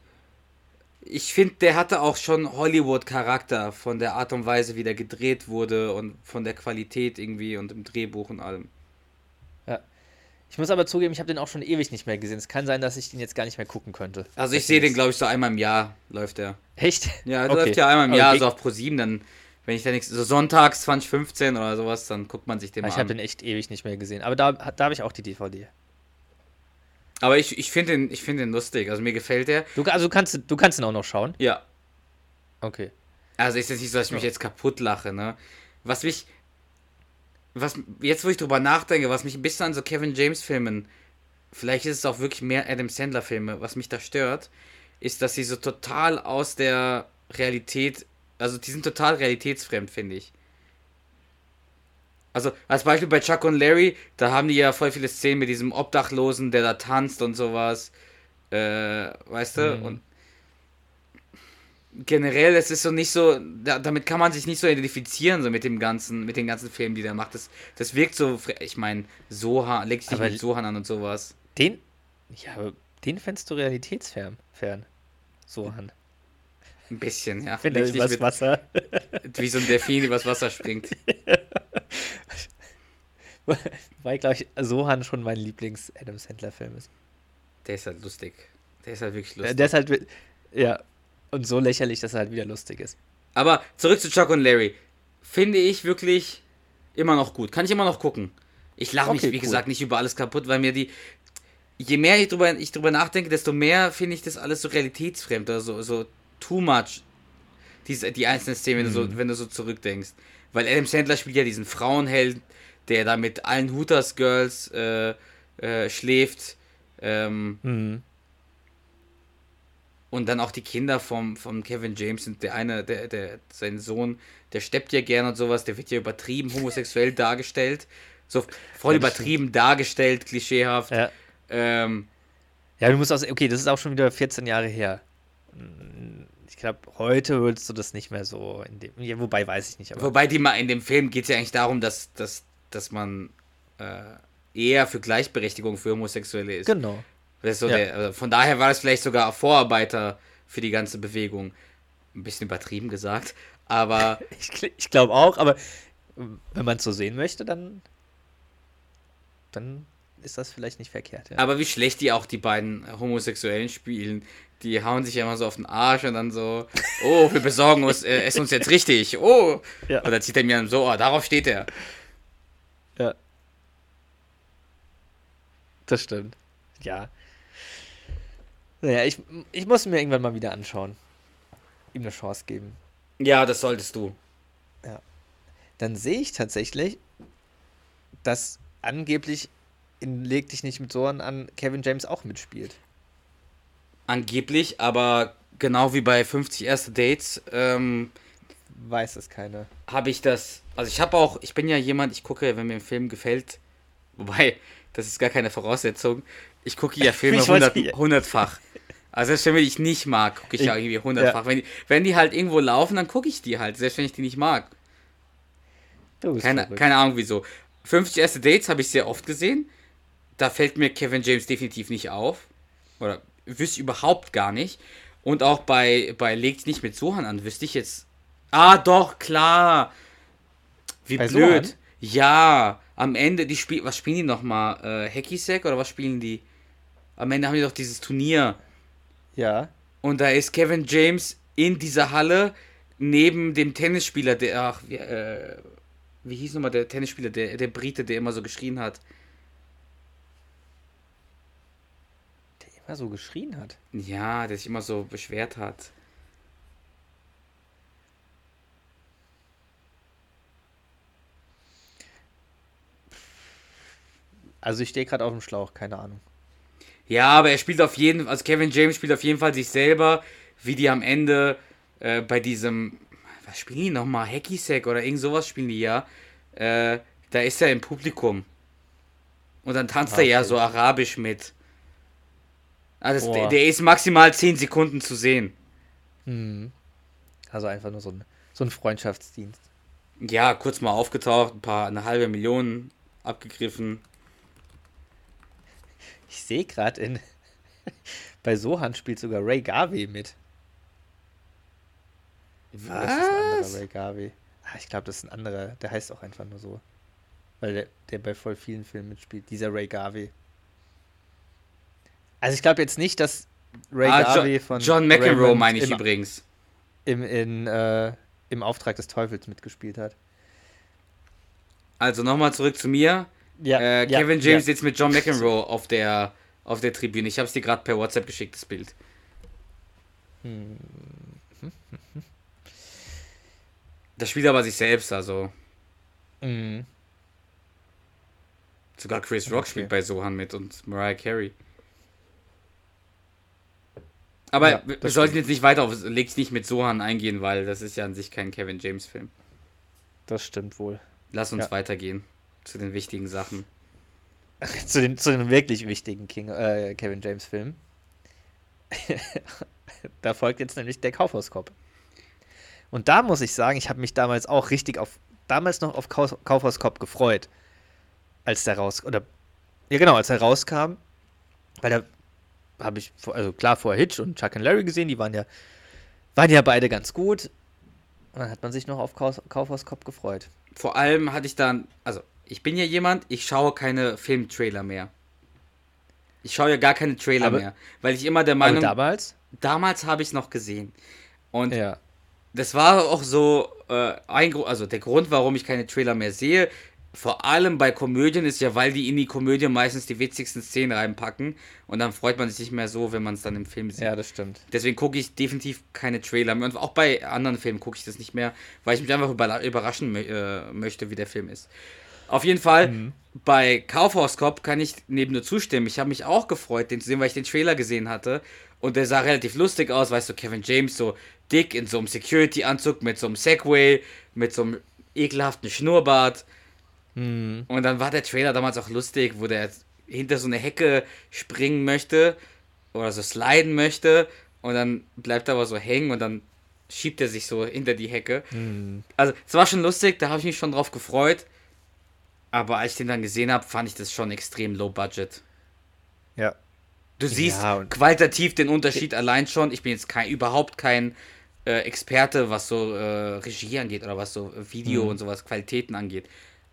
Ich finde, der hatte auch schon Hollywood-Charakter von der Art und Weise, wie der gedreht wurde und von der Qualität irgendwie und im Drehbuch und allem. Ja. Ich muss aber zugeben, ich habe den auch schon ewig nicht mehr gesehen. Es kann sein, dass ich den jetzt gar nicht mehr gucken könnte. Also ich sehe den, glaube ich, so einmal im Jahr läuft der. Echt? Ja, Okay. läuft ja einmal im Jahr, so auf Pro 7, dann, wenn ich da nichts, so sonntags 2015 oder sowas, dann guckt man sich den mal Ich habe an. den echt ewig nicht mehr gesehen. Aber da, da habe ich auch die DVD. Aber ich, ich finde den, ich find den lustig, also mir gefällt der. Du, also du kannst, du kannst ihn auch noch schauen. Ja. Okay. Also ist jetzt nicht so, dass ich mich jetzt kaputt lache, ne? Was mich, was, jetzt wo ich drüber nachdenke, was mich ein bisschen an so Kevin James Filmen, vielleicht ist es auch wirklich mehr Adam Sandler Filme, was mich da stört, ist, dass sie so total aus der Realität, also die sind total realitätsfremd, finde ich. Also als Beispiel bei Chuck und Larry, da haben die ja voll viele Szenen mit diesem Obdachlosen, der da tanzt und sowas. Äh, weißt du? Mhm. Und generell, es ist so nicht so, da, damit kann man sich nicht so identifizieren, so mit dem ganzen, mit den ganzen Filmen, die der macht. Das, das wirkt so, ich meine, Sohan, leg dich mit Sohan an und sowas. Den, ja, aber den fändest du realitätsfern. Fern. So, Han. Ein bisschen, ja. Finde Leg ich dich was mit, Wasser. wie so ein Delfin übers Wasser springt. Weil, glaube ich, Sohan schon mein Lieblings-Adam Sandler-Film ist. Der ist halt lustig. Der ist halt wirklich lustig. Der ist halt, ja, und so lächerlich, dass er halt wieder lustig ist. Aber zurück zu Chuck und Larry. Finde ich wirklich immer noch gut. Kann ich immer noch gucken. Ich lache mich, Okay, wie cool. gesagt, nicht über alles kaputt, weil mir die. Je mehr ich drüber, ich drüber nachdenke, desto mehr finde ich das alles so realitätsfremd oder so, so too much. Diese, die einzelnen Szenen, wenn, du Mhm. so, wenn du so zurückdenkst. Weil Adam Sandler spielt ja diesen Frauenheld, der da mit allen Hooters Girls äh, äh, schläft. Ähm, Mhm. und dann auch die Kinder vom, vom Kevin James und der eine, der, der, sein Sohn, der steppt ja gern und sowas, der wird ja übertrieben homosexuell dargestellt. So voll Ja, übertrieben dargestellt, klischeehaft. Ja. Ähm, Ja, du musst auch, okay, das ist auch schon wieder 14 Jahre her. Ich glaube, heute würdest du das nicht mehr so in dem, ja, wobei weiß ich nicht, aber wobei die mal in dem Film geht es ja eigentlich darum, dass, dass, dass man äh, eher für Gleichberechtigung für Homosexuelle ist. genau. So Ja. der, also von daher war das vielleicht sogar Vorarbeiter für die ganze Bewegung. Ein bisschen übertrieben gesagt. Aber Ich, ich glaube auch, aber wenn man es so sehen möchte, dann, dann ist das vielleicht nicht verkehrt. Ja. Aber wie schlecht die auch die beiden Homosexuellen spielen. Die hauen sich ja immer so auf den Arsch und dann so, oh, wir besorgen uns, äh, es uns jetzt richtig. Oh. Ja. Und dann zieht er mir dann so, oh, darauf steht er. Ja. Das stimmt. Ja. Naja, ich, ich muss mir irgendwann mal wieder anschauen. Ihm eine Chance geben. Ja, das solltest du. Dann sehe ich tatsächlich, dass angeblich in Leg dich nicht mit Sohren an Kevin James auch mitspielt. Angeblich, aber genau wie bei 50 erste Dates, ähm, Weiß es keiner. habe ich das. Also ich habe auch, ich bin ja jemand, ich gucke, wenn mir ein Film gefällt, wobei, das ist gar keine Voraussetzung. Ich gucke ja Filme hundertfach. Also selbst wenn ich nicht mag, gucke ich, ja irgendwie hundertfach. Wenn, die, wenn die halt irgendwo laufen, dann gucke ich die halt, selbst wenn ich die nicht mag. Du bist Keine, verrückt. keine Ahnung wieso. 50 erste Dates habe ich sehr oft gesehen. Da fällt mir Kevin James definitiv nicht auf. Oder wüsste ich überhaupt gar nicht. Und auch bei, bei Legt nicht mit Sohan an, wüsste ich jetzt. Ah, doch, klar. Wie Bei blöd. Sohan? Ja, am Ende, die spiel, was spielen die nochmal? Äh, Hacky Sack oder was spielen die? Am Ende haben die doch dieses Turnier. Ja. Und da ist Kevin James in dieser Halle neben dem Tennisspieler, der, ach, wie, äh, wie hieß nochmal der Tennisspieler, der, der Brite, der immer so geschrien hat. Immer so geschrien hat. Ja, der sich immer so beschwert hat. Also ich stehe gerade auf dem Schlauch, keine Ahnung. Ja, aber er spielt auf jeden also Kevin James spielt auf jeden Fall sich selber, wie die am Ende äh, bei diesem, was spielen die nochmal? Hacky Sack oder irgend sowas spielen die ja. Äh, da ist er im Publikum. Und dann tanzt Ah, er ja okay. so arabisch mit. Also der, der ist maximal 10 Sekunden zu sehen. Also einfach nur so ein, so ein Freundschaftsdienst. Ja, kurz mal aufgetaucht, ein paar, eine halbe Million abgegriffen. Ich sehe gerade in. Bei Sohan spielt sogar Ray Garvey mit. Ist das ein anderer Ray Garvey? Ah, ich glaube, das ist ein anderer. Der heißt auch einfach nur so. Weil der, der bei voll vielen Filmen mitspielt. Dieser Ray Garvey. Also ich glaube jetzt nicht, dass Ray Ah, Garvey John, von John McEnroe meine ich im, übrigens. Im, in, äh, im Auftrag des Teufels mitgespielt hat. Also nochmal zurück zu mir. Ja, Äh, ja, Kevin James ja. sitzt mit John McEnroe auf der, auf der Tribüne. Ich habe es dir gerade per WhatsApp geschickt, das Bild. Das spielt aber sich selbst, also. Mhm. Sogar Chris Rock Okay. spielt bei Sohan mit und Mariah Carey. Aber Ja, wir- sollten stimmt. jetzt nicht weiter auf Leg's nicht mit Sohan eingehen, weil das ist ja an sich kein Kevin James Film. Das stimmt wohl. Lass uns Ja. weitergehen zu den wichtigen Sachen. zu, den, zu den wirklich wichtigen King, äh, Kevin James Filmen. da folgt jetzt nämlich der Kaufhauskopf. Und da muss ich sagen, ich habe mich damals auch richtig auf, damals noch auf Kauf, Kaufhauskopf gefreut, als der raus, oder, ja genau, als er rauskam, weil da habe ich, vor- also klar, vorher Hitch und Chuck und Larry gesehen, die waren ja, waren ja beide ganz gut. Und dann hat man sich noch auf Kauf, Kaufhauskopf gefreut. Vor allem hatte ich dann, also ich bin ja jemand, ich schaue keine Filmtrailer mehr. Ich schaue ja gar keine Trailer Aber- mehr, weil ich immer der Meinung, damals? damals habe ich es noch gesehen. Und Ja. das war auch so äh, ein also der Grund, warum ich keine Trailer mehr sehe, vor allem bei Komödien ist ja, weil die in die Komödie meistens die witzigsten Szenen reinpacken und dann freut man sich nicht mehr so, wenn man es dann im Film sieht. Ja, das stimmt. Deswegen gucke ich definitiv keine Trailer mehr und auch bei anderen Filmen gucke ich das nicht mehr, weil ich mich einfach über überraschen äh, möchte, wie der Film ist. Auf jeden Fall, bei Kaufhaus Cop kann ich neben nur zustimmen. Ich habe mich auch gefreut, den zu sehen, weil ich den Trailer gesehen hatte. Und der sah relativ lustig aus, weißt du, Kevin James so dick in so einem Security-Anzug mit so einem Segway, mit so einem ekelhaften Schnurrbart. Und dann war der Trailer damals auch lustig, wo der hinter so eine Hecke springen möchte oder so sliden möchte und dann bleibt er aber so hängen und dann schiebt er sich so hinter die Hecke. Also, es war schon lustig, da habe ich mich schon drauf gefreut. Aber als ich den dann gesehen habe, fand ich das schon extrem low budget. Ja. Du siehst Ja, qualitativ den Unterschied allein schon. Ich bin jetzt kein, überhaupt kein äh, Experte, was so äh, Regie angeht oder was so Video und sowas, Qualitäten angeht.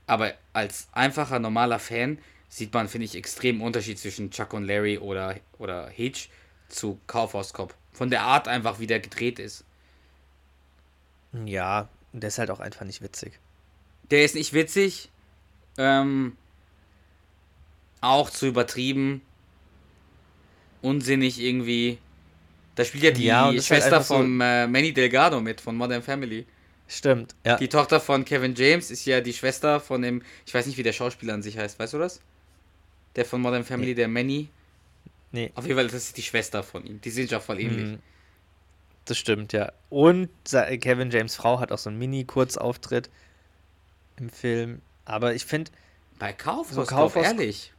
Aber als einfacher, normaler Fan sieht man, finde ich, extremen Unterschied zwischen Chuck und Larry oder, oder Hitch zu Kaufhauskopf. Von der Art einfach, wie der gedreht ist. Ja, der ist halt auch einfach nicht witzig. Der ist nicht witzig. Ähm, auch zu übertrieben. Unsinnig irgendwie. Da spielt ja die Ja, halt Schwester einfach so- von äh, Manny Delgado mit, von Modern Family. Stimmt, ja. Die Tochter von Kevin James ist ja die Schwester von dem, ich weiß nicht, wie der Schauspieler an sich heißt, weißt du das? Der von Modern Family, Nee. der Manny. nee, Auf jeden Fall, das ist die Schwester von ihm. Die sind ja voll ähnlich. Mhm. das stimmt, ja. Und Kevin James Frau hat auch so einen Mini-Kurzauftritt im Film. Aber ich finde, Bei Kaufhaus, So Kauf, Kaufhaus- ehrlich.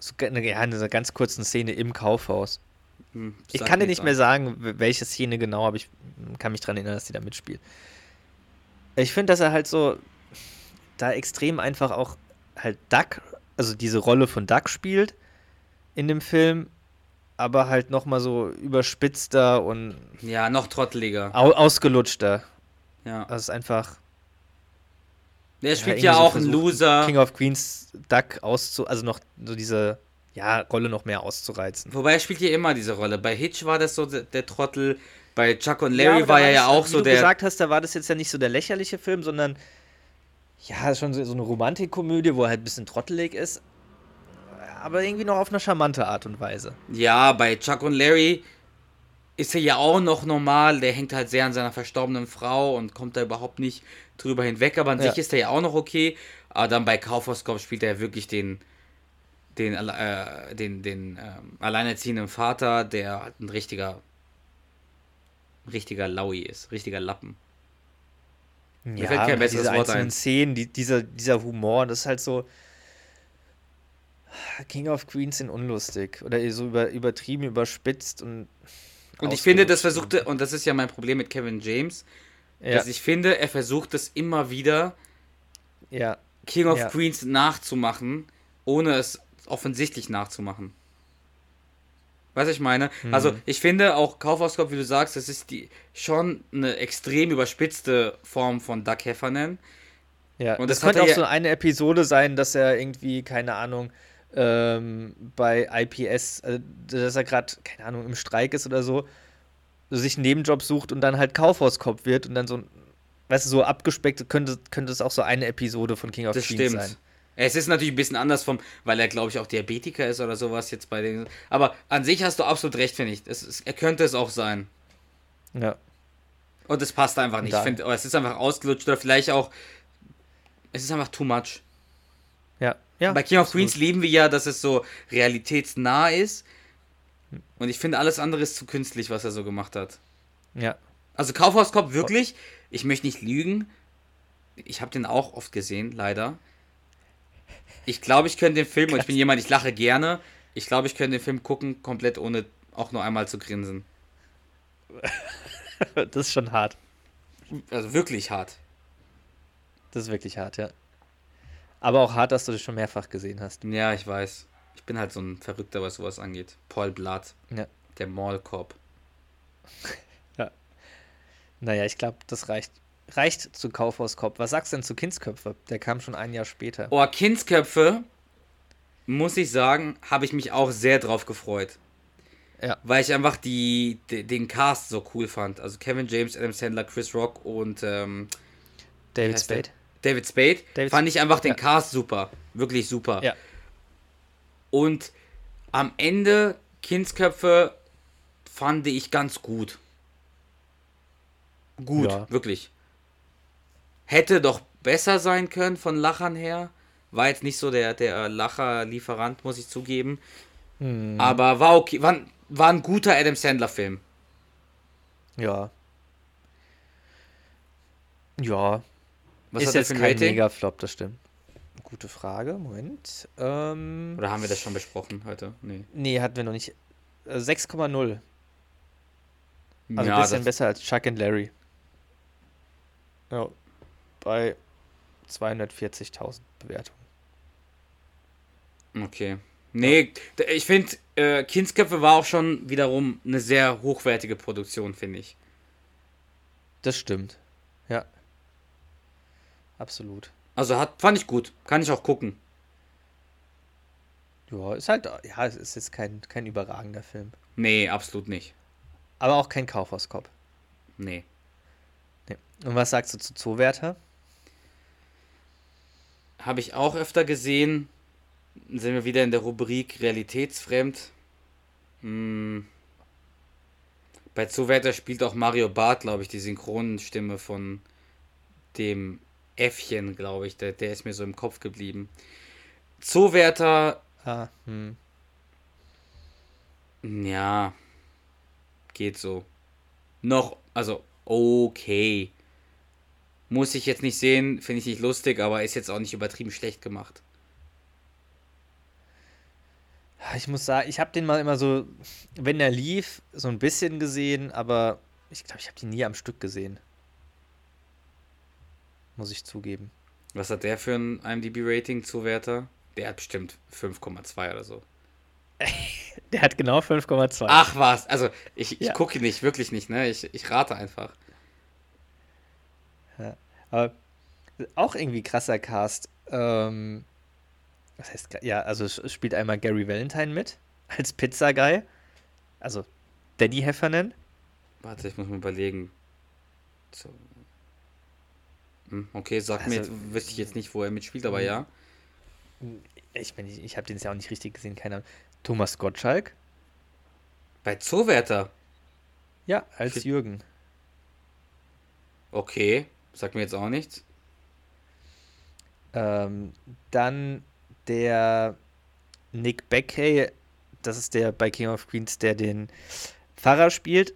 so eine, ja, in einer ganz kurzen Szene im Kaufhaus. Hm, Ich kann dir nicht jetzt mehr sagen, welche Szene genau, aber ich kann mich daran erinnern, dass sie da mitspielt. Ich finde, dass er halt so da extrem einfach auch halt Duck, also diese Rolle von Duck spielt in dem Film, aber halt nochmal so überspitzter und Ja, noch trotteliger. au ausgelutschter. Ja. Das ist einfach Der spielt ja, so auch einen versucht, Loser. King of Queens Duck auszu, also noch so diese ja, Rolle noch mehr auszureizen. Wobei er spielt hier immer diese Rolle. Bei Hitch war das so der, der Trottel. Bei Chuck und Ja, Larry da war er ja auch wie so du der. gesagt hast, da war das jetzt ja nicht so der lächerliche Film, sondern ja, schon so, eine Romantikkomödie, wo er halt ein bisschen trottelig ist, aber irgendwie noch auf eine charmante Art und Weise. Ja, bei Chuck und Larry ist er ja auch noch normal. Der hängt halt sehr an seiner verstorbenen Frau und kommt da überhaupt nicht drüber hinweg. Aber an Ja. sich ist er ja auch noch okay. Aber dann bei Kaufhauskopf spielt er wirklich den, den, äh, den, den ähm, alleinerziehenden Vater, der halt ein richtiger, richtiger Laui ist, richtiger Lappen. Ja, fällt kein besseres diese Wort einzelnen ein. Szenen, die, dieser, dieser Humor, das ist halt so. King of Queens sind unlustig. Oder so über, übertrieben, überspitzt und. Und ich finde, das versuchte, und das ist ja mein Problem mit Kevin James, Ja, dass ich finde, er versucht es immer wieder, ja, King of Ja. Queens nachzumachen, ohne es offensichtlich nachzumachen. Weißt du, ich meine? Mhm. Also, ich finde auch Kaufhauskopf, wie du sagst, das ist die schon eine extrem überspitzte Form von Doug Heffernan. ja. Und das das könnte auch so eine Episode sein, dass er irgendwie, keine Ahnung, ähm, bei IPS, äh, dass er gerade, keine Ahnung, im Streik ist oder so, sich einen Nebenjob sucht und dann halt Kaufhauskopf wird und dann so, weißt du, so abgespeckt, könnte, könnte es auch so eine Episode von King of Das Queens stimmt. sein. Es ist natürlich ein bisschen anders vom, weil er, glaube ich, auch Diabetiker ist oder sowas jetzt bei den. Aber an sich hast du absolut recht, finde ich. Es ist, er könnte es auch sein. Ja. Und es passt einfach nicht. Ich finde, oh, es ist einfach ausgelutscht oder vielleicht auch. Es ist einfach too much. Ja. ja. Bei King of Queens lieben wir ja, dass es so realitätsnah ist. Und ich finde, alles andere ist zu künstlich, was er so gemacht hat. Ja. Also Kaufhauskopf wirklich, ich möchte nicht lügen. Ich habe den auch oft gesehen, leider. Ich glaube, ich könnte den Film, und ich bin jemand, ich lache gerne. Ich glaube, ich könnte den Film gucken, komplett ohne auch nur einmal zu grinsen. Das ist schon hart. Also wirklich hart. Das ist wirklich hart, ja. Aber auch hart, dass du das schon mehrfach gesehen hast. Ja, ich weiß. Ich bin halt so ein Verrückter, was sowas angeht. Paul Blatt, Ja. der Mallcop. Naja, ich glaube, das reicht. Reicht zu Kaufhauskopf. Was sagst du denn zu Kindsköpfe? Der kam schon ein Jahr später. Oh, Kindsköpfe, muss ich sagen, habe ich mich auch sehr drauf gefreut. Ja. Weil ich einfach die, de- den Cast so cool fand. Also Kevin James, Adam Sandler, Chris Rock und ähm, David heißt der? Spade. David Spade. David fand ich einfach den ja. Cast super. Wirklich super. Ja. Und am Ende, Kindsköpfe, fand ich ganz gut. Gut, Ja. wirklich. Hätte doch besser sein können von Lachern her. War jetzt nicht so der, der Lacher-Lieferant, muss ich zugeben. Hm. Aber war okay. War, ein- war ein guter Adam Sandler-Film. Ja. Ja. Was ist jetzt kein? Mega-Flop, das stimmt. Gute Frage. Moment. Ähm, Oder haben wir das schon besprochen heute? Nee. nee, hatten wir noch nicht. Äh, 6,0. Also Ja, ein bisschen besser als Chuck and Larry. Ja. Bei 240.000 Bewertungen. Okay. Nee, ich finde, äh, Kindsköpfe war auch schon wiederum eine sehr hochwertige Produktion, finde ich. Das stimmt. Ja. Absolut. Also hat, fand ich gut. Kann ich auch gucken. Ja, ist halt, ja, es ist jetzt kein, kein überragender Film. Nee, absolut nicht. Aber auch kein Kaufhauskopf. Nee. Nee. Und was sagst du zu Zoowärter? Habe ich auch öfter gesehen. Sind wir wieder in der Rubrik Realitätsfremd. Hm. Bei Zuwärter spielt auch Mario Barth, glaube ich, die Synchronstimme von dem Äffchen, glaube ich. Der, der ist mir so im Kopf geblieben. Zoowärter, Ah, hm. ja, geht so. Noch, also, okay. Muss ich jetzt nicht sehen, finde ich nicht lustig, aber ist jetzt auch nicht übertrieben schlecht gemacht. Ich muss sagen, ich habe den mal immer so, wenn er lief, so ein bisschen gesehen, aber ich glaube, ich habe den nie am Stück gesehen. Muss ich zugeben. Was hat der für ein IMDb-Rating, Zuwärter? Der hat bestimmt 5,2 oder so. Der hat genau 5,2. Ach was, also ich, ich Ja. gucke nicht, wirklich nicht, ne? Ich, ich rate einfach. Aber auch irgendwie krasser Cast. Ähm, was heißt, ja, also es spielt einmal Gary Valentine mit als Pizza-Guy. Also Daddy Heffernan. Warte, ich muss mir überlegen. So. Hm, okay, sag mir, Also- jetzt, wüsste ich jetzt nicht, wo er mitspielt, aber ja. Ich meine, ich, ich habe den jetzt ja auch nicht richtig gesehen, keine Ahnung. Thomas Gottschalk. Bei Zoowärter. Ja, als Shit. Jürgen. Okay, sag mir jetzt auch nichts. Ähm, dann der Nick Beckey, das ist der bei King of Queens, der den Pfarrer spielt.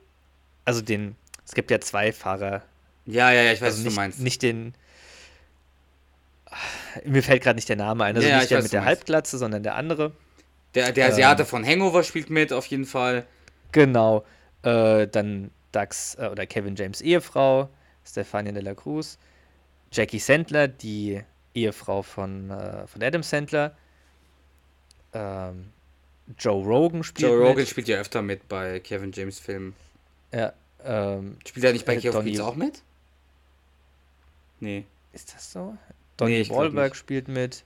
Also den, es gibt ja zwei Pfarrer. Ja, ja, ja, ich weiß, Also was nicht, du meinst. nicht den. mir fällt gerade nicht der Name ein. Also Ja, nicht ich der weiß, mit der. Halbglatze, sondern der andere. Der, der Asiate von Hangover spielt mit, auf jeden Fall. Genau. Äh, dann Dax äh, oder Kevin James Ehefrau, Stefania de la Cruz, Jackie Sandler, die Ehefrau von, äh, von Adam Sandler. Ähm, Joe Rogan spielt Joe Rogan mit. spielt ja öfter mit bei Kevin James Filmen. Ja, ähm, Spielt er nicht bei Äh, Donny- Queens auch mit? Nee. ist das so? Donny ich glaub Wahlberg spielt mit.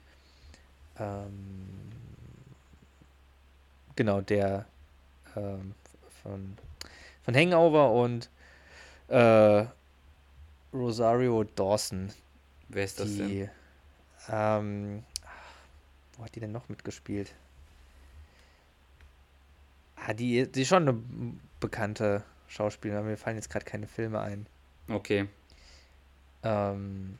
Ähm, genau, der ähm, von, von Hangover und äh, Rosario Dawson, Wer ist das denn? die. Ähm, wo hat die denn noch mitgespielt? Ah, die, die ist schon eine bekannte Schauspielerin, aber mir fallen jetzt gerade keine Filme ein. Okay. Ähm,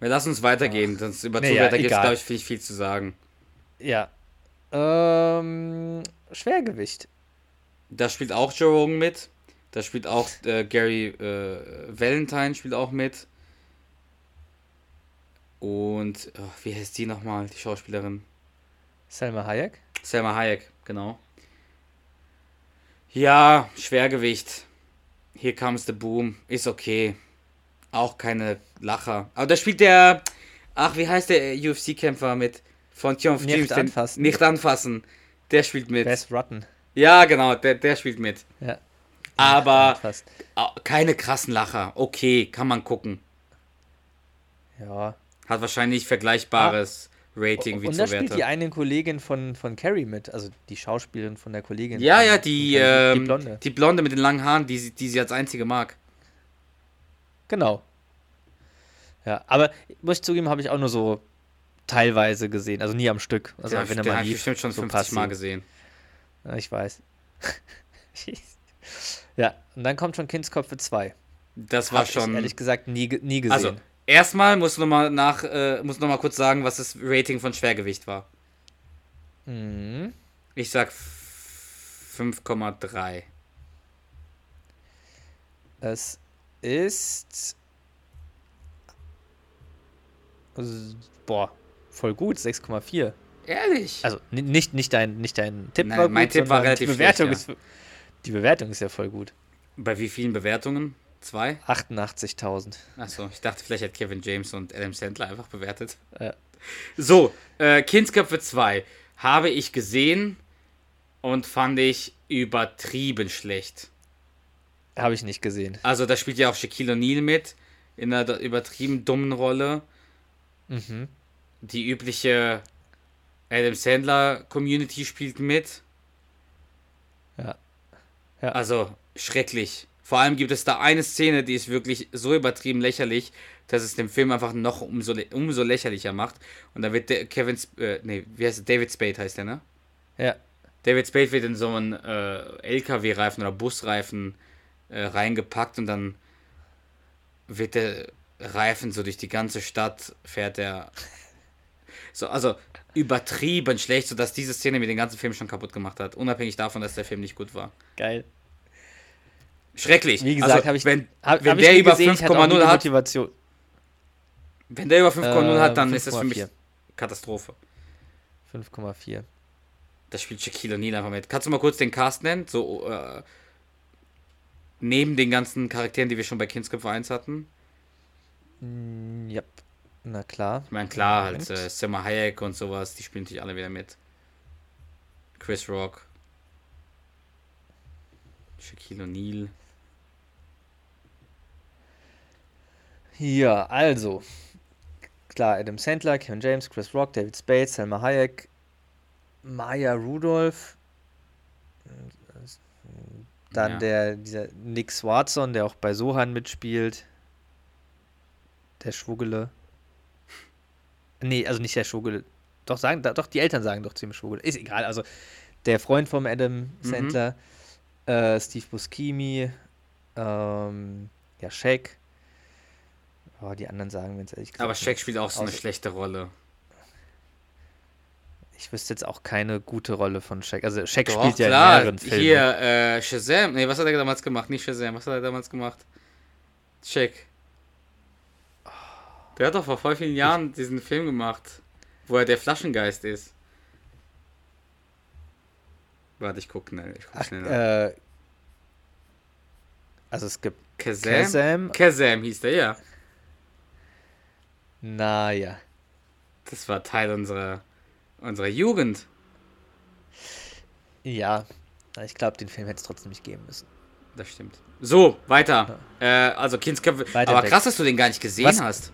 Wir lassen uns weitergehen, sonst über Nee, Zuwärter ja, gibt es, glaube ich, viel, viel zu sagen. ja. Ähm, Schwergewicht. Da spielt auch Joe Rogan mit. Da spielt auch äh, Gary äh, Valentine spielt auch mit. Und oh, wie heißt die nochmal, die Schauspielerin? Selma Hayek. Selma Hayek, genau. Ja, Schwergewicht. Here comes the boom. Ist okay. Auch keine Lacher. Aber da spielt der. Ach, wie heißt der UFC-Kämpfer mit? Von of Nicht den- anfassen. Nicht anfassen. Der spielt mit. Bess Rutten. Ja, genau, der, der spielt mit. Ja. Aber ah, keine krassen Lacher. Okay, kann man gucken. Ja. Hat wahrscheinlich vergleichbares Rating wie Und da zu spielt die Werte. eine Kollegin von, von Carrie mit, also die Schauspielerin von der Kollegin. Ja, ja, die, ähm, die Blonde. die Blonde mit den langen Haaren, die, sie- die sie als einzige mag. Genau. Ja, aber muss ich zugeben, habe ich auch nur so teilweise gesehen, also nie am Stück. Also Ja, wenn er den mal lief, bestimmt schon so 50 Mal passiv. gesehen. Ja, ich weiß. ja, und dann kommt schon Kindsköpfe 2. Das war Hab schon. Ich ehrlich gesagt nie, nie gesehen. also, erstmal muss noch mal nach, äh, noch mal kurz sagen, was das Rating von Schwergewicht war. Mhm. Ich sag 5,3. Es ist. Boah, voll gut, 6,4. Ehrlich? Also ni- nicht, nicht, dein, nicht dein Tipp Nein, war mein gut, Tipp war relativ Bewertung schlecht, ist Die Bewertung ist ja voll gut. Bei wie vielen Bewertungen? Zwei? 88.000. Achso, ich dachte, vielleicht hat Kevin James und Adam Sandler einfach bewertet. Ja. So, äh, Kindsköpfe 2 habe ich gesehen und fand ich übertrieben schlecht. Habe ich nicht gesehen. Also, da spielt ja auch Shaquille O'Neal mit, in einer übertrieben dummen Rolle. Mhm. Die übliche Adam Sandler Community spielt mit. Ja. Also, schrecklich. Vor allem gibt es da eine Szene, die ist wirklich so übertrieben lächerlich, dass es den Film einfach noch umso, umso lächerlicher macht. Und da wird der Kevin, Sp äh, nee, wie heißt er? David Spade heißt der, ne? Ja. David Spade wird in so einen äh, LKW-Reifen oder Busreifen äh, reingepackt und dann wird der Reifen so durch die ganze Stadt fährt er. So, also übertrieben schlecht, sodass diese Szene mir den ganzen Film schon kaputt gemacht hat. Unabhängig davon, dass der Film nicht gut war. Geil. Schrecklich. Wie gesagt, also, habe ich, wenn, hab, wenn hab der ich über gesehen, ich hatte auch nie die 5,0 hat, Motivation. wenn der über 5,0 hat, dann Äh, ist das für mich 5,4. Katastrophe. 5,4. Da spielt Shaquille O'Neal einfach mit. Kannst du mal kurz den Cast nennen? So, äh, neben den ganzen Charakteren, die wir schon bei Kindsköpfe 1 hatten. Mm, Yep. Na klar. Ich meine, klar, halt, äh, Selma Hayek und sowas, die spielen natürlich alle wieder mit. Chris Rock. Shaquille O'Neal. Ja, also. Klar, Adam Sandler, Kevin James, Chris Rock, David Spade, Selma Hayek, Maya Rudolph. Dann Ja. der, dieser Nick Swartzen, der auch bei Sohan mitspielt. Der Schwuggele. Nee, also nicht der Schwuggele. Doch, sagen, doch, die Eltern sagen doch ziemlich Schwuggele. Ist egal, also der Freund vom Adam Sandler, äh, Steve Buscemi, ähm, ja, Shaq. Oh, die anderen sagen, wenn es ehrlich gesagt. Aber Shaq spielt auch so eine schlechte Rolle. Ich wüsste jetzt auch keine gute Rolle von Shaq. Also Shaq Doch, spielt ja klar. in mehreren Filmen. Hier, äh, Shazam. Nee, was hat er damals gemacht? Nicht Shazam. Was hat er damals gemacht? Shaq. Der hat doch vor voll vielen Jahren diesen Film gemacht, wo er der Flaschengeist ist. Warte, ich guck schnell. Ich guck Ach, schnell nach. äh, also es gibt Kazam? Kazam. Hieß der, ja. Naja. Das war Teil unserer, unserer Jugend. Ja. Ich glaube, den Film hätte es trotzdem nicht geben müssen. Das stimmt. So, weiter. Äh, also Kindsköpfe. Weiter aber weg. krass, dass du den gar nicht gesehen Was? hast.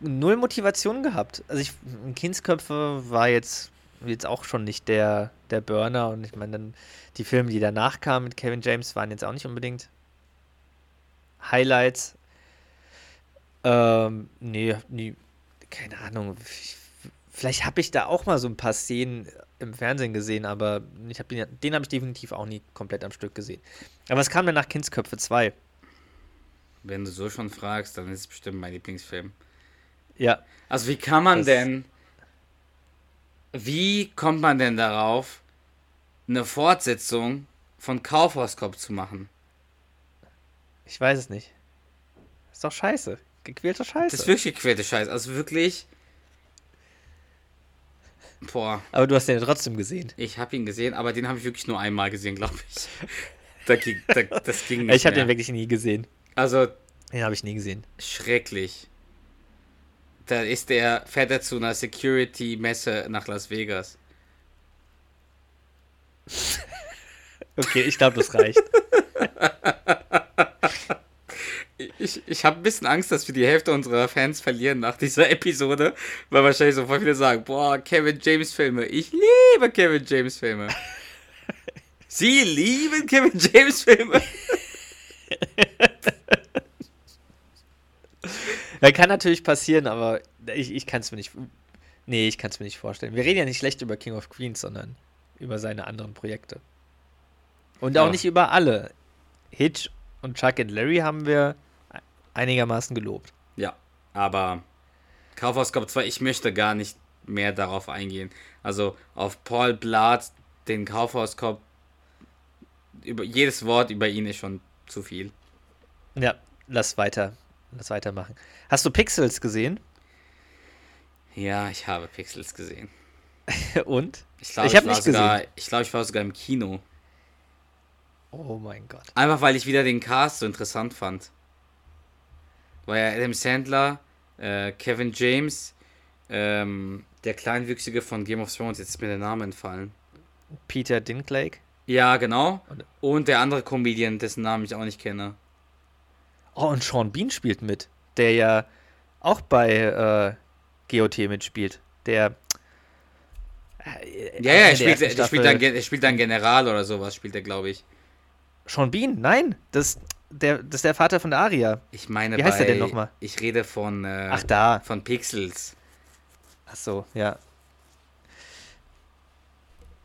Null Motivation gehabt. Also ich, Kindsköpfe war jetzt, jetzt auch schon nicht der, der Burner und ich meine dann die Filme, die danach kamen mit Kevin James, waren jetzt auch nicht unbedingt Highlights. Ähm, nee, nie, keine Ahnung. Ich, vielleicht habe ich da auch mal so ein paar Szenen im Fernsehen gesehen, aber ich hab den, den habe ich definitiv auch nie komplett am Stück gesehen. Aber was kam denn nach Kindsköpfe 2? Wenn du so schon fragst, dann ist es bestimmt mein Lieblingsfilm. Ja, Also wie kann man Das- denn, wie kommt man denn darauf, eine Fortsetzung von Kaufhauskopf zu machen? ich weiß es nicht. Ist doch scheiße. Gequälte Scheiße. Das ist wirklich gequälte Scheiß. Also wirklich. Boah, Aber du hast den ja trotzdem gesehen. ich habe ihn gesehen, aber den habe ich wirklich nur einmal gesehen, glaube ich. Da ging, da, das ging nicht Ich habe den wirklich nie gesehen. Also Den habe ich nie gesehen. schrecklich. Da ist der, fährt er zu einer Security-Messe nach Las Vegas. Okay, ich glaube, das reicht. Ich, ich habe ein bisschen Angst, dass wir die Hälfte unserer Fans verlieren nach dieser Episode, weil wahrscheinlich so voll viele sagen, boah, Kevin James Filme. Ich liebe Kevin James Filme. Sie lieben Kevin James Filme. Ja, kann natürlich passieren, aber ich, ich kann es mir nicht. Nee, ich kann es mir nicht vorstellen. Wir reden ja nicht schlecht über King of Queens, sondern über seine anderen Projekte. Und auch Ja. nicht über alle. Hitch und Chuck and Larry haben wir einigermaßen gelobt. Ja, aber Kaufhauskopf 2, ich möchte gar nicht mehr darauf eingehen. Also auf Paul Blart, den Kaufhauskopf, über jedes Wort über ihn ist schon zu viel. Ja, lass weiter. Lass weitermachen. Hast du Pixels gesehen? Ja, ich habe Pixels gesehen. Und? Ich glaube, Ich ich, hab war nicht sogar, gesehen. ich, glaube, ich war sogar im Kino. Oh mein Gott. Einfach weil ich wieder den Cast so interessant fand. War ja Adam Sandler, äh, Kevin James, ähm, der Kleinwüchsige von Game of Thrones, jetzt ist mir der Name entfallen. Peter Dinklage. Ja, genau. Und der andere Comedian, dessen Namen ich auch nicht kenne. Oh, und Sean Bean spielt mit, der ja auch bei äh, GOT mitspielt. Der. äh, Ja, ja, er spielt, er, spielt dann, er spielt dann General oder sowas, spielt er, glaube ich. Sean Bean? Nein, das, der, das ist der Vater von der Aria. Ich meine, Wie heißt bei, er denn nochmal? Ich rede von, äh, Ach, da. von Pixels. Ach so, ja.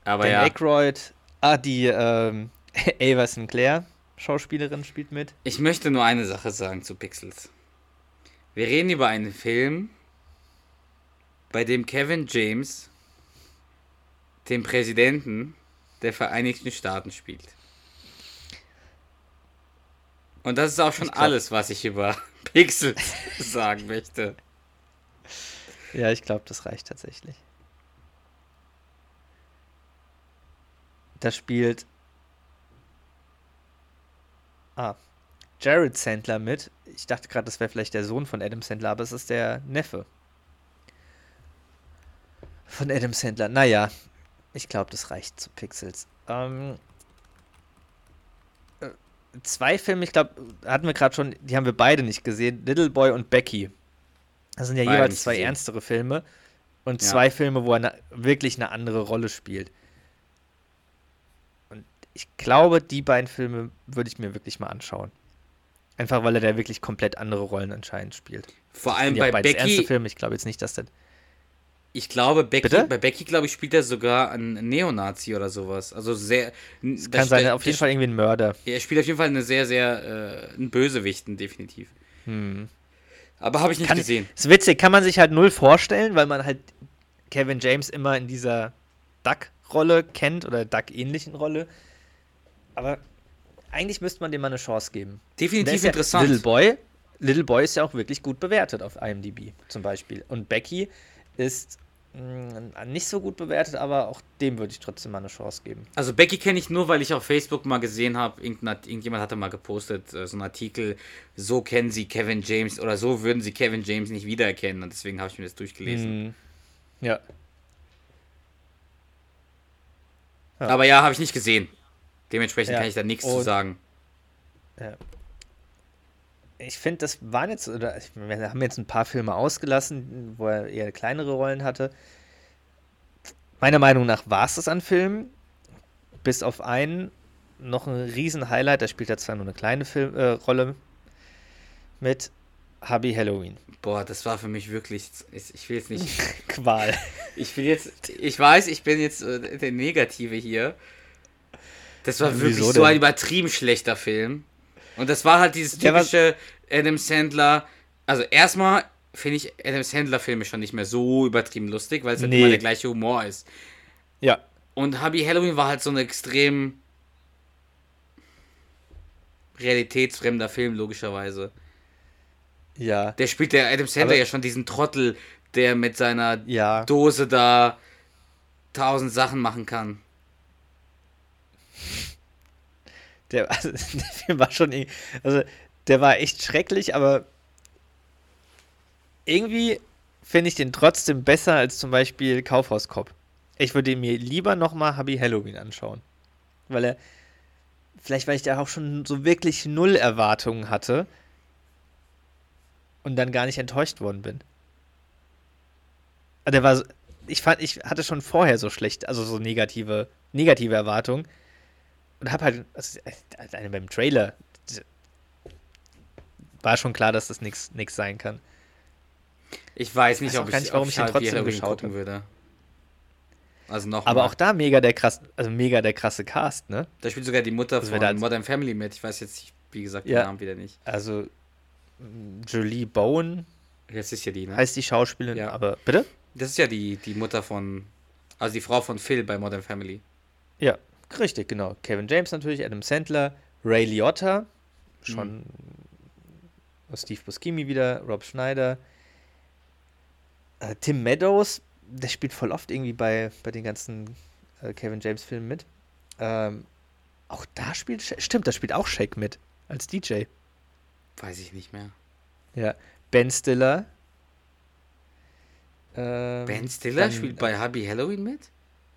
Aber Dan ja, Aykroyd. Ah, die ähm, Ava Sinclair, Schauspielerin, spielt mit. ich möchte nur eine Sache sagen zu Pixels. Wir reden über einen Film, bei dem Kevin James den Präsidenten der Vereinigten Staaten spielt. Und das ist auch schon alles, was ich über Pixels sagen möchte. Ja, ich glaube, das reicht tatsächlich. Da spielt. Ah. Jared Sandler mit. Ich dachte gerade, das wäre vielleicht der Sohn von Adam Sandler, aber es ist der Neffe. Von Adam Sandler. Naja, ich glaube, das reicht zu Pixels. Ähm, äh, zwei Filme, ich glaube, hatten wir gerade schon, die haben wir beide nicht gesehen. Little Boy und Becky. Das sind ja Beide jeweils zwei gesehen. ernstere Filme und Ja. zwei Filme, wo er na, wirklich eine andere Rolle spielt. Ich glaube, die beiden Filme würde ich mir wirklich mal anschauen. Einfach weil er da wirklich komplett andere Rollen anscheinend spielt. Vor allem bei beides ernste Becky, Filme, ich glaube jetzt nicht, dass der. ich glaube, Becky, Bitte? bei Becky, glaube ich, spielt er sogar einen Neonazi oder sowas. Also sehr. Es kann sein, auf jeden Fall irgendwie ein Mörder. Er spielt auf jeden Fall eine sehr, sehr, äh, einen Bösewichten, definitiv. Hm. Aber habe ich nicht Kann, gesehen. ist witzig, kann man sich halt null vorstellen, weil man halt Kevin James immer in dieser Duck-Rolle kennt oder Duck-ähnlichen Rolle. Aber eigentlich müsste man dem mal eine Chance geben. Definitiv ja interessant. Little Boy. Little Boy ist ja auch wirklich gut bewertet auf IMDb zum Beispiel. Und Becky ist mh, nicht so gut bewertet, aber auch dem würde ich trotzdem mal eine Chance geben. Also Becky kenne ich nur, weil ich auf Facebook mal gesehen habe, irgendjemand hatte mal gepostet, äh, so einen Artikel, so kennen sie Kevin James oder so würden sie Kevin James nicht wiedererkennen. Und deswegen habe ich mir das durchgelesen. Mhm. Ja. Ja. Aber ja, habe ich nicht gesehen. Dementsprechend Ja. kann ich da nichts zu Und- sagen. Ich finde, das waren jetzt, oder wir haben jetzt ein paar Filme ausgelassen, wo er eher kleinere Rollen hatte. Meiner Meinung nach war es das an Filmen. Bis auf einen noch ein riesen Highlight, da spielt er zwar nur eine kleine Film, äh, Rolle mit Hubby Halloween. Boah, das war für mich wirklich. Ich ich will jetzt nicht. Qual. Ich will jetzt. Ich weiß, ich bin jetzt äh, der Negative hier. Das war wirklich Wieso so ein denn? übertrieben schlechter Film. Und das war halt dieses typische Adam Sandler. Also erstmal finde ich Adam Sandler Filme schon nicht mehr so übertrieben lustig, weil es halt Nee. immer der gleiche Humor ist. Ja. Und Hubby Halloween war halt so ein extrem realitätsfremder Film, logischerweise. Ja. Der spielt der Adam Sandler Aber- ja schon diesen Trottel, der mit seiner Ja. Dose da tausend Sachen machen kann. Der, also, der Film war schon. Also, der war echt schrecklich, aber irgendwie finde ich den trotzdem besser als zum Beispiel Kaufhauskopf. Ich würde mir lieber nochmal Hubby Halloween anschauen. Weil er. Vielleicht, weil ich da auch schon so wirklich null Erwartungen hatte. Und dann gar nicht enttäuscht worden bin. Aber Der war. Ich fand, ich hatte schon vorher so schlecht, also so negative, negative Erwartungen. Und hab halt, also, eine beim Trailer, war schon klar, dass das nichts sein kann. Ich weiß nicht, weiß ob ich, nicht, warum ob ich den trotzdem geschaut gucken hab. würde. Also noch Aber mal. auch da mega der krass, also mega der krasse Cast, ne? Da spielt sogar die Mutter Das von da Modern Family mit. Ich weiß jetzt, wie gesagt, den Ja. Namen wieder nicht. Also m, Jolie Bowen Jetzt ist ja die, ne? heißt die Schauspielerin, Ja. aber bitte? Das ist ja die, die Mutter von. Also die Frau von Phil bei Modern Family. Ja, richtig, genau. Kevin James natürlich, Adam Sandler, Ray Liotta, schon Steve Buscemi wieder, Rob Schneider, äh, Tim Meadows, der spielt voll oft irgendwie bei, bei den ganzen äh, Kevin James Filmen mit. Ähm, auch da spielt, stimmt, da spielt auch Shaq mit, als DJ. Weiß ich nicht mehr. Ja, Ben Stiller. Ähm, Ben Stiller dann, spielt bei Hubby Halloween mit?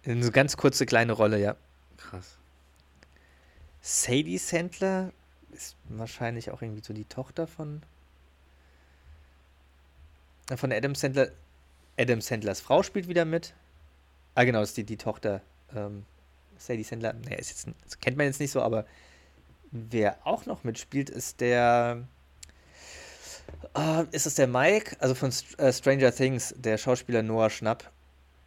Eine so ganz kurze kleine Rolle, ja. Krass. Sadie Sandler ist wahrscheinlich auch irgendwie so die Tochter von äh, von Adam Sandler. Adam Sandlers Frau spielt wieder mit. Ah, genau, ist die, die Tochter. Ähm, Sadie Sandler. Naja, ist jetzt, das kennt man jetzt nicht so, aber wer auch noch mitspielt, ist der. Ah, ist es der Mike? Also von Str äh, Stranger Things, der Schauspieler Noah Schnapp.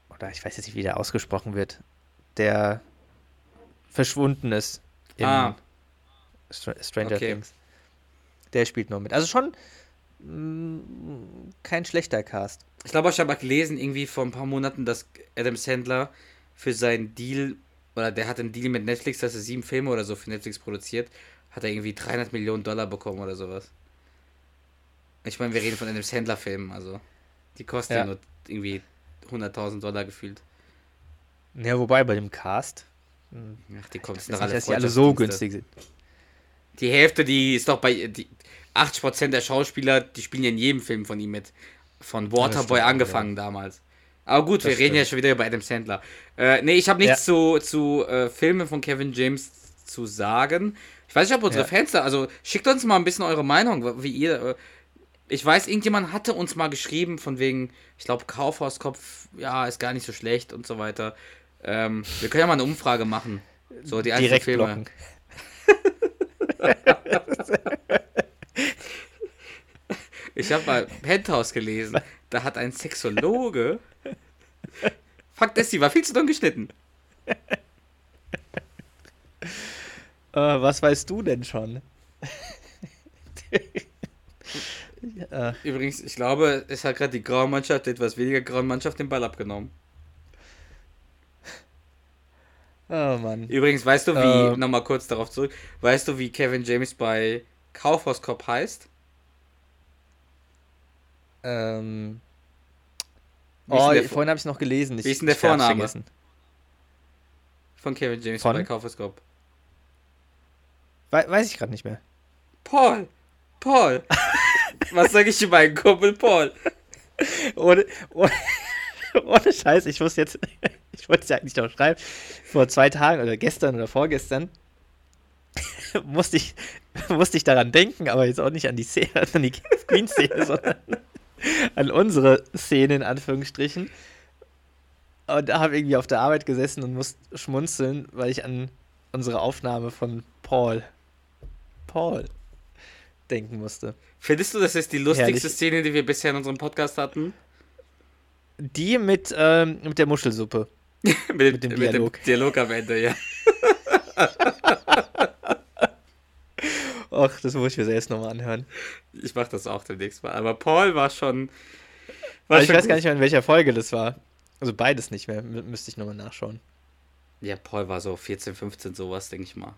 Oder ich weiß jetzt nicht, wie der ausgesprochen wird. Der verschwunden ist. in Ah. Str Stranger Okay. Things. Der spielt noch mit. Also schon mh, kein schlechter Cast. Ich glaube, ich habe mal gelesen, irgendwie vor ein paar Monaten, dass Adam Sandler für seinen Deal, oder der hat einen Deal mit Netflix, dass er sieben Filme oder so für Netflix produziert, hat er irgendwie 300 Millionen Dollar bekommen oder sowas. Ich meine, wir reden von einem Sandler-Film, also die kosten ja, Ja. nur irgendwie 100.000 Dollar gefühlt. Ja, wobei bei dem Cast. Mh, Ach, die ist jetzt noch nicht, alle dass die alle so günstig sind. Die Hälfte, die ist doch bei. Die 80% der Schauspieler, die spielen ja in jedem Film von ihm mit. Von Waterboy stimmt, angefangen damals. Aber gut, wir Das reden ja stimmt. schon wieder über Adam Sandler. Äh, nee, ich habe nichts Ja. zu, zu äh, Filmen von Kevin James zu sagen. Ich weiß nicht, ob unsere Ja. Fans da, also schickt uns mal ein bisschen eure Meinung, wie ihr. Äh, ich weiß, irgendjemand hatte uns mal geschrieben, von wegen, ich glaube, Kaufhauskopf, ja, ist gar nicht so schlecht und so weiter. Ähm, wir können ja mal eine Umfrage machen. So, die Direkt Filme. Ich habe mal Penthouse gelesen. Da hat ein Sexologe. Fuck, das, die war viel zu dumm geschnitten. Äh, was weißt du denn schon? Übrigens, ich glaube, es hat gerade die graue Mannschaft, die etwas weniger grauen Mannschaft, den Ball abgenommen. Oh Mann. Übrigens, weißt du, wie, Äh. nochmal kurz darauf zurück, weißt du, wie Kevin James bei Kaufhauskopf heißt? Ähm. Oh, vorhin habe ich es noch gelesen. Ich, Wie ist denn der Vorname? Von Kevin James Von? bei Kaufhauskorb. We weiß ich gerade nicht mehr. Paul! Paul! Was sag ich zu meinem Kumpel Paul? Ohne, ohne, ohne Scheiß, ich muss jetzt, ich wollte es ja eigentlich noch schreiben, vor zwei Tagen oder gestern oder vorgestern musste ich, musste ich daran denken, aber jetzt auch nicht an die Szene, an die Queen-Szene, sondern an unsere Szene in Anführungsstrichen. Und da habe ich irgendwie auf der Arbeit gesessen und musste schmunzeln, weil ich an unsere Aufnahme von Paul, Paul, denken musste. Findest du, das ist die lustigste Herrlich. Szene, die wir bisher in unserem Podcast hatten? Die mit, ähm, mit der Muschelsuppe. mit, dem mit Dialog. dem Dialog am Ende, ja. Och, das muss ich mir selbst nochmal anhören. Ich mach das auch demnächst mal. Aber Paul war schon. War ich schon weiß gar gut. nicht mehr, in welcher Folge das war. Also beides nicht mehr. Mü müsste ich nochmal nachschauen. Ja, Paul war so 14, 15, sowas, denke ich mal.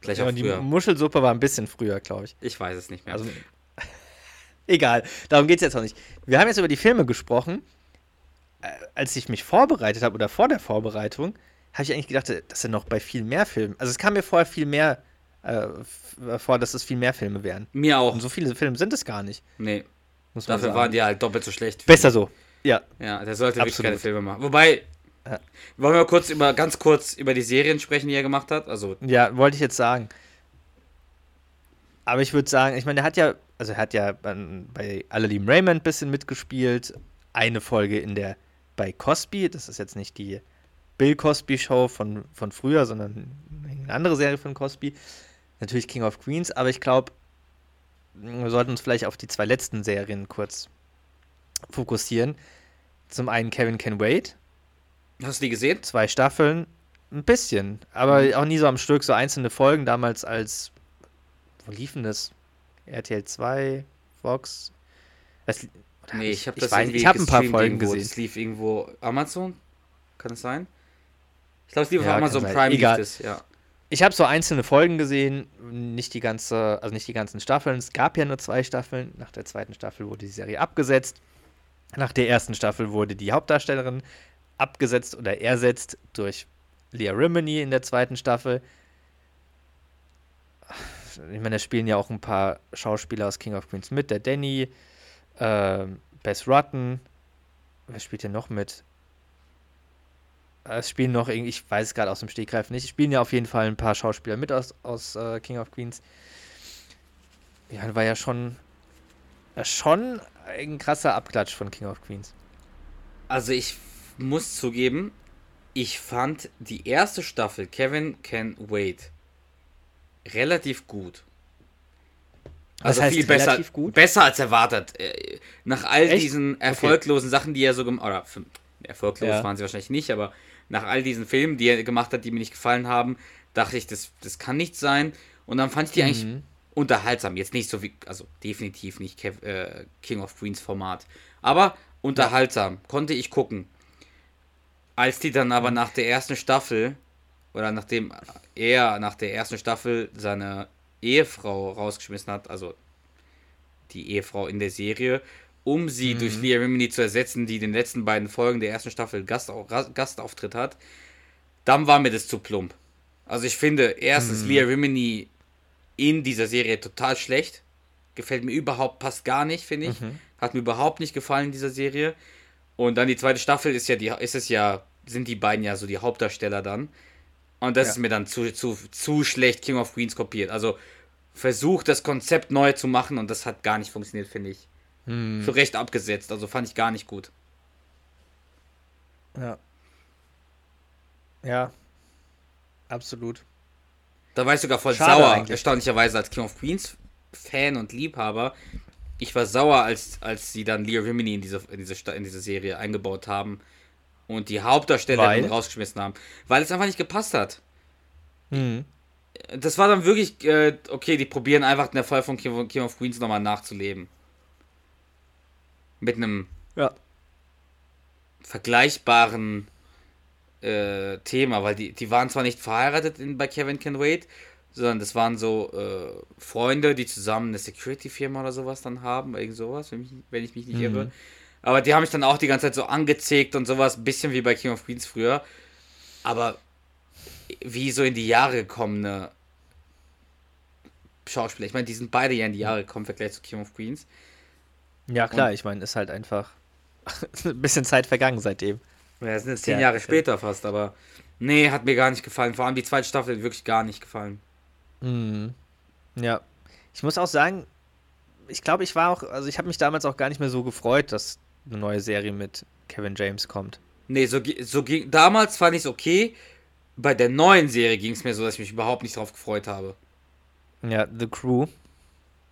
Gleich Ja, auch und die früher. Muschelsuppe war ein bisschen früher, glaube ich. Ich weiß es nicht mehr. Also, egal, darum geht es jetzt auch nicht. Wir haben jetzt über die Filme gesprochen. Äh, Als ich mich vorbereitet habe oder vor der Vorbereitung, habe ich eigentlich gedacht, dass er noch bei viel mehr Filmen. Also es kam mir vorher viel mehr äh, vor, dass es viel mehr Filme wären. Mir auch. Und so viele Filme sind es gar nicht. nee, Muss man dafür sagen. waren die halt doppelt so schlecht. Besser so. Ja. Ja, der sollte wirklich Absolut. keine Filme machen. Wobei, Ja. wollen wir kurz über, ganz kurz über die Serien sprechen, die er gemacht hat? Also, Ja, wollte ich jetzt sagen. Aber ich würde sagen, ich meine, er hat ja, also er hat ja bei, bei Alle lieben Raymond ein bisschen mitgespielt. Eine Folge in der bei Cosby, das ist jetzt nicht die Bill Cosby Show von, von früher, sondern eine andere Serie von Cosby. Natürlich King of Queens, aber ich glaube, wir sollten uns vielleicht auf die zwei letzten Serien kurz fokussieren. Zum einen Kevin Can Wait, hast du die gesehen? zwei Staffeln, ein bisschen, aber Mhm. auch nie so am Stück, so einzelne Folgen damals als, wo liefen das? RTL 2, Fox? Was, oder Nee, ich habe das weiß, irgendwie ich habe ein paar Folgen irgendwo. gesehen. Das lief irgendwo Amazon? Kann das sein? Ich glaube, es lief Ja, auf Amazon sein. Prime Egal. das, ja. Ich habe so einzelne Folgen gesehen, nicht die ganze, also nicht die ganzen Staffeln. Es gab ja nur zwei Staffeln. Nach der zweiten Staffel wurde die Serie abgesetzt. Nach der ersten Staffel wurde die Hauptdarstellerin abgesetzt oder ersetzt durch Leah Remini in der zweiten Staffel. Ich meine, da spielen ja auch ein paar Schauspieler aus King of Queens mit. Der Danny, ähm, Bess Rutten. Wer spielt denn noch mit? Es spielen noch irgendwie, ich weiß es gerade aus dem Stegreif nicht, spielen ja auf jeden Fall ein paar Schauspieler mit aus, aus äh, King of Queens. Ja, war ja schon, äh, schon ein krasser Abklatsch von King of Queens. Also ich muss zugeben, ich fand die erste Staffel Kevin Can Wait relativ gut. Also heißt viel besser, gut? besser als erwartet. Äh, Nach all Echt? diesen erfolglosen Sachen, die er so gemacht oder f- erfolglos Ja. waren sie wahrscheinlich nicht, aber nach all diesen Filmen, die er gemacht hat, die mir nicht gefallen haben, dachte ich, das, das kann nicht sein. Und dann fand ich die eigentlich Mhm. unterhaltsam. Jetzt nicht so wie, also definitiv nicht Kev, äh, King of Queens Format, aber unterhaltsam. Konnte ich gucken. Als die dann aber nach der ersten Staffel, oder nachdem er nach der ersten Staffel seine Ehefrau rausgeschmissen hat, also die Ehefrau in der Serie, um sie durch Leah Remini zu ersetzen, die in den letzten beiden Folgen der ersten Staffel Gastau Gastauftritt hat, dann war mir das zu plump. Also ich finde, erstens Leah Remini in dieser Serie total schlecht. Gefällt mir überhaupt, passt gar nicht, finde ich. Hat mir überhaupt nicht gefallen in dieser Serie. Und dann die zweite Staffel ist ja die, ist es ja, sind die beiden ja so die Hauptdarsteller dann. Und das Ja. ist mir dann zu, zu, zu schlecht King of Queens kopiert. Also versucht das Konzept neu zu machen und das hat gar nicht funktioniert, finde ich. Hm. Für recht abgesetzt, also fand ich gar nicht gut. Ja. Ja. Absolut. Da war ich sogar voll Schade sauer, eigentlich. erstaunlicherweise als King of Queens Fan und Liebhaber. Ich war sauer, als, als sie dann Leah Remini in diese, in, diese, in diese Serie eingebaut haben und die Hauptdarstellerin rausgeschmissen haben, weil es einfach nicht gepasst hat. Mhm. Das war dann wirklich, äh, okay, die probieren einfach den Erfolg von King of, King of Queens nochmal nachzuleben. Mit einem Ja. vergleichbaren äh, Thema, weil die, die waren zwar nicht verheiratet in, bei Kevin Can Wait, sondern das waren so äh, Freunde, die zusammen eine Security-Firma oder sowas dann haben, irgend sowas, wenn, mich, wenn ich mich nicht irre. Aber die haben mich dann auch die ganze Zeit so angezickt und sowas, ein bisschen wie bei King of Queens früher. Aber wie so in die Jahre gekommene Schauspieler. Ich meine, die sind beide ja in die Jahre gekommen im Vergleich zu King of Queens. Ja, klar, ich meine, ist halt einfach ein bisschen Zeit vergangen seitdem. Ja, das sind jetzt zehn Ja, Jahre später fast, aber nee, hat mir gar nicht gefallen. Vor allem die zweite Staffel hat wirklich gar nicht gefallen. Mhm. Ja. Ich muss auch sagen, ich glaube, ich war auch, also ich habe mich damals auch gar nicht mehr so gefreut, dass eine neue Serie mit Kevin James kommt. Nee, so, so ging. Damals fand ich es okay. Bei der neuen Serie ging es mir so, dass ich mich überhaupt nicht drauf gefreut habe. Ja, The Crew.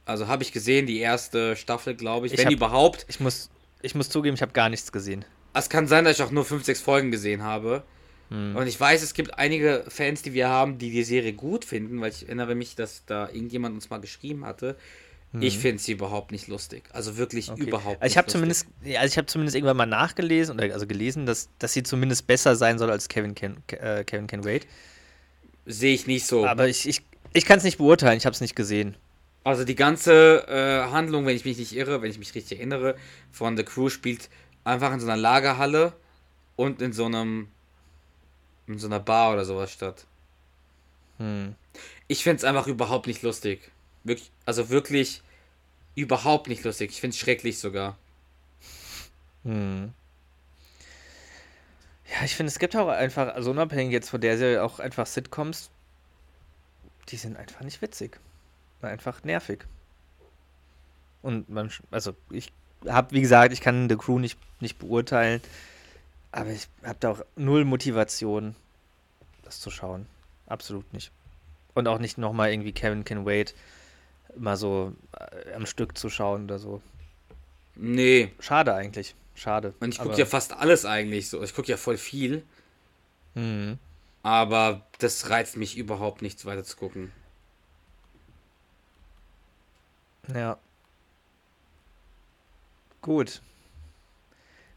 Also habe ich gesehen, die erste Staffel, glaube ich. Ich wenn hab- überhaupt. Ich muss, ich muss zugeben, ich habe gar nichts gesehen. Es kann sein, dass ich auch nur 5, 6 Folgen gesehen habe. Hm. Und ich weiß, es gibt einige Fans, die wir haben, die die Serie gut finden, weil ich erinnere mich, dass da irgendjemand uns mal geschrieben hatte. Ich finde sie überhaupt nicht lustig. Also wirklich Mhm. Okay. überhaupt Also ich nicht zumindest, also ich habe zumindest irgendwann mal nachgelesen oder also gelesen, dass, dass sie zumindest besser sein soll als Kevin Can, äh, Kevin Can Wait. Sehe ich nicht so. Aber ich, ich, ich kann es nicht beurteilen, ich habe es nicht gesehen. Also die ganze äh, Handlung, wenn ich mich nicht irre, wenn ich mich richtig erinnere, von The Crew spielt einfach in so einer Lagerhalle und in so einem in so einer Bar oder sowas statt. Hm. Ich finde es einfach überhaupt nicht lustig. Wirklich, also wirklich überhaupt nicht lustig. Ich finde es schrecklich sogar. Hm. Ja, ich finde, es gibt auch einfach, also unabhängig jetzt von der Serie, auch einfach Sitcoms, die sind einfach nicht witzig. Einfach nervig. Und man, also ich habe, wie gesagt, ich kann The Crew nicht, nicht beurteilen, aber ich habe da auch null Motivation, das zu schauen. Absolut nicht. Und auch nicht nochmal irgendwie Kevin Can Wait mal so äh, am Stück zu schauen oder so. Nee. Schade eigentlich. Schade. Und ich gucke ja fast alles eigentlich so. Ich gucke ja voll viel. Mhm. Aber das reizt mich überhaupt nichts weiter zu gucken. Ja. Gut.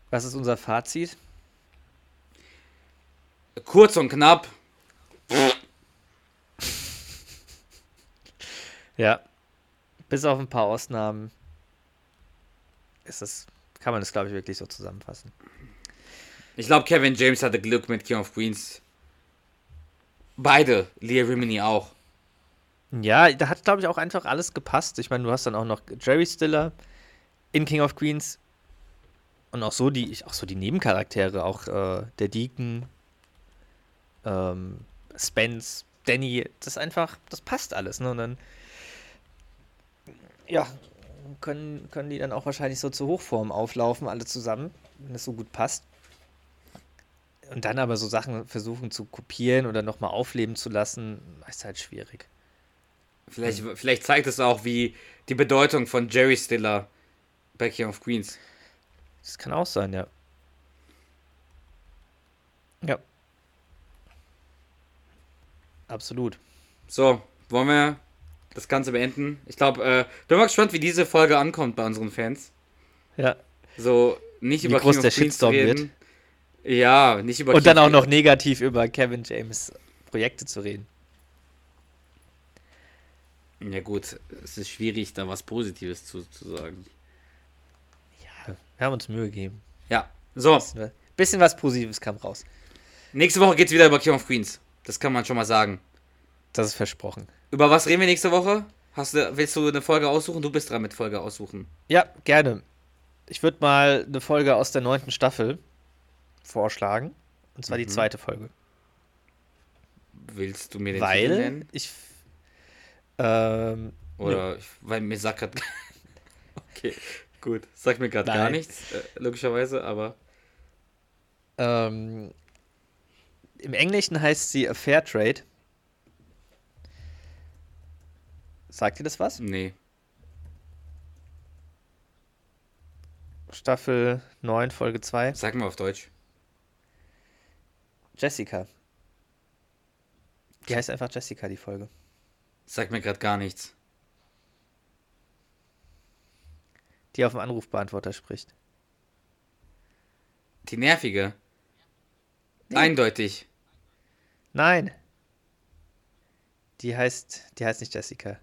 Was ist unser Fazit? Kurz und knapp. Ja. Bis auf ein paar Ausnahmen ist das, kann man das, glaube ich, wirklich so zusammenfassen. Ich glaube, Kevin James hatte Glück mit King of Queens. Beide. Leah Rimini auch. Ja, da hat, glaube ich, auch einfach alles gepasst. Ich meine, du hast dann auch noch Jerry Stiller in King of Queens und auch so die, auch so die Nebencharaktere, auch äh, der Deacon, ähm, Spence, Danny, das ist einfach, das passt alles, ne? Und dann, ja, können, können die dann auch wahrscheinlich so zur Hochform auflaufen, alle zusammen, wenn es so gut passt. Und dann aber so Sachen versuchen zu kopieren oder nochmal aufleben zu lassen, ist halt schwierig. Vielleicht, vielleicht zeigt es auch, wie die Bedeutung von Jerry Stiller bei King of Queens. Das kann auch sein, ja. Ja. Absolut. So, wollen wir das Ganze beenden? Ich glaube, äh, bin mal gespannt, wie diese Folge ankommt bei unseren Fans. Ja. So, nicht Wie über groß King der Shitstorm reden. Ja, nicht über Und dann King- auch noch negativ über Kevin James Projekte zu reden. Ja gut, es ist schwierig, da was Positives zu, zu sagen. Ja, wir haben uns Mühe gegeben. Ja, so, Bisschen, bisschen was Positives kam raus. nächste Woche geht's wieder über King of Queens. Das kann man schon mal sagen. Das ist versprochen. Über was reden wir nächste Woche? Hast du, willst du eine Folge aussuchen? Du bist dran mit Folge aussuchen. Ja, gerne. Ich würde mal eine Folge aus der neunten Staffel vorschlagen. Und zwar die zweite Folge. Willst du mir den Titel Weil nennen? ich. Ähm, Oder, ich, weil mir sagt grad. okay, gut. Sagt mir gerade gar nichts, äh, logischerweise, aber. Ähm, Im Englischen heißt sie A Fair Trade. Sagt ihr das was? Nee. Staffel 9, Folge 2. Sag mal auf Deutsch. Jessica. Die heißt einfach Jessica, die Folge. Sagt mir gerade gar nichts. Die auf dem Anrufbeantworter spricht. Die nervige. Eindeutig. Nein. Die heißt, die heißt nicht Jessica.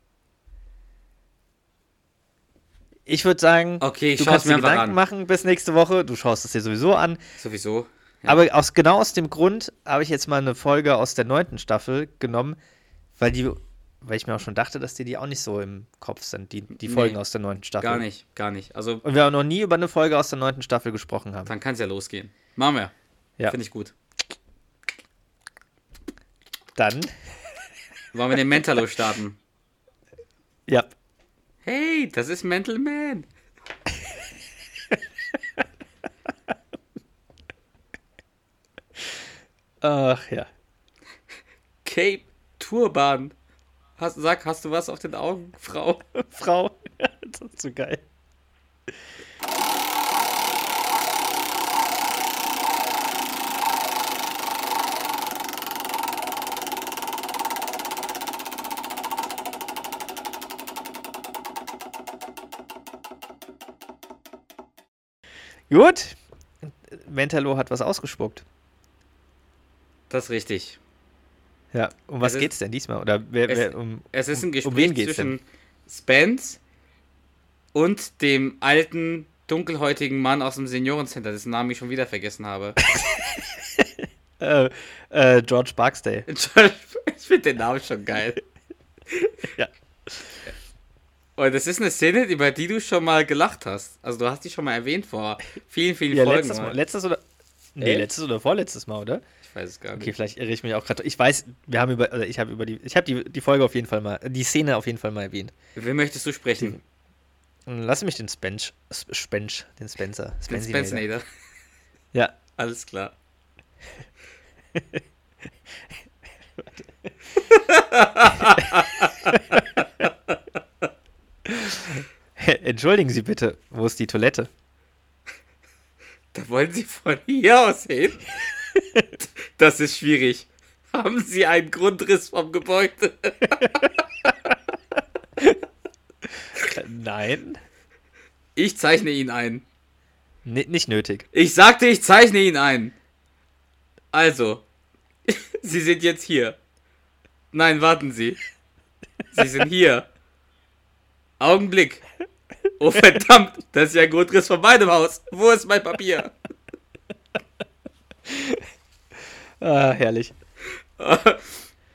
Ich würde sagen, Okay, ich du kannst mir dir Gedanken an. machen bis nächste Woche. Du schaust es dir sowieso an. Sowieso. Aber aus, genau aus dem Grund habe ich jetzt mal eine Folge aus der neunten Staffel genommen, weil die, weil ich mir auch schon dachte, dass die die auch nicht so im Kopf sind, die, die Nee, Folgen aus der neunten Staffel. Gar nicht, gar nicht. Also, Und wir auch noch nie über eine Folge aus der neunten Staffel gesprochen haben. dann kann es ja losgehen. Machen wir. Ja. Finde ich gut. Dann, Wollen wir den Mentalo starten? ja. Hey, das ist Mental Man. Ach ja. Cape Turban. Hast, sag, hast du was auf den Augen, Frau? Frau. das ist so geil. Gut. Mentalo hat was ausgespuckt. Das ist richtig. Ja, um was Es geht's denn diesmal? Oder wer, Es, wer, um, es ist ein um Gespräch geht's zwischen Spence und dem alten, dunkelhäutigen Mann aus dem Seniorencenter, dessen Namen ich schon wieder vergessen habe. äh, äh, George Barksdale. ich finde den Namen schon geil. Ja. Und es ist eine Szene, über die du schon mal gelacht hast. Also du hast die schon mal erwähnt vor vielen, vielen Ja, Folgen. letztes Mal. Letztes oder. Nee, Echt? letztes oder vorletztes Mal, oder? Ich weiß es gar nicht. Okay, vielleicht irre ich mich auch gerade. Ich weiß, wir haben über, also ich habe über die, ich habe die, die Folge auf jeden Fall mal, die Szene auf jeden Fall mal erwähnt. Wen möchtest du sprechen? Lass mich den Spench, Sp- Spench, den Spencer. Den. Spencinator. Ja, Alles klar. entschuldigen Sie bitte, wo ist die Toilette? Da wollen Sie von hier aus hin? Das ist schwierig. Haben Sie einen Grundriss vom Gebäude? Nein, Ich zeichne ihn ein. Ni- nicht nötig. Ich sagte, ich zeichne ihn ein. Also, Sie sind jetzt hier. Nein, warten Sie. Sie sind hier. Augenblick. Oh verdammt, das ist ja ein Grundriss von meinem Haus. Wo ist mein Papier? Ah, herrlich.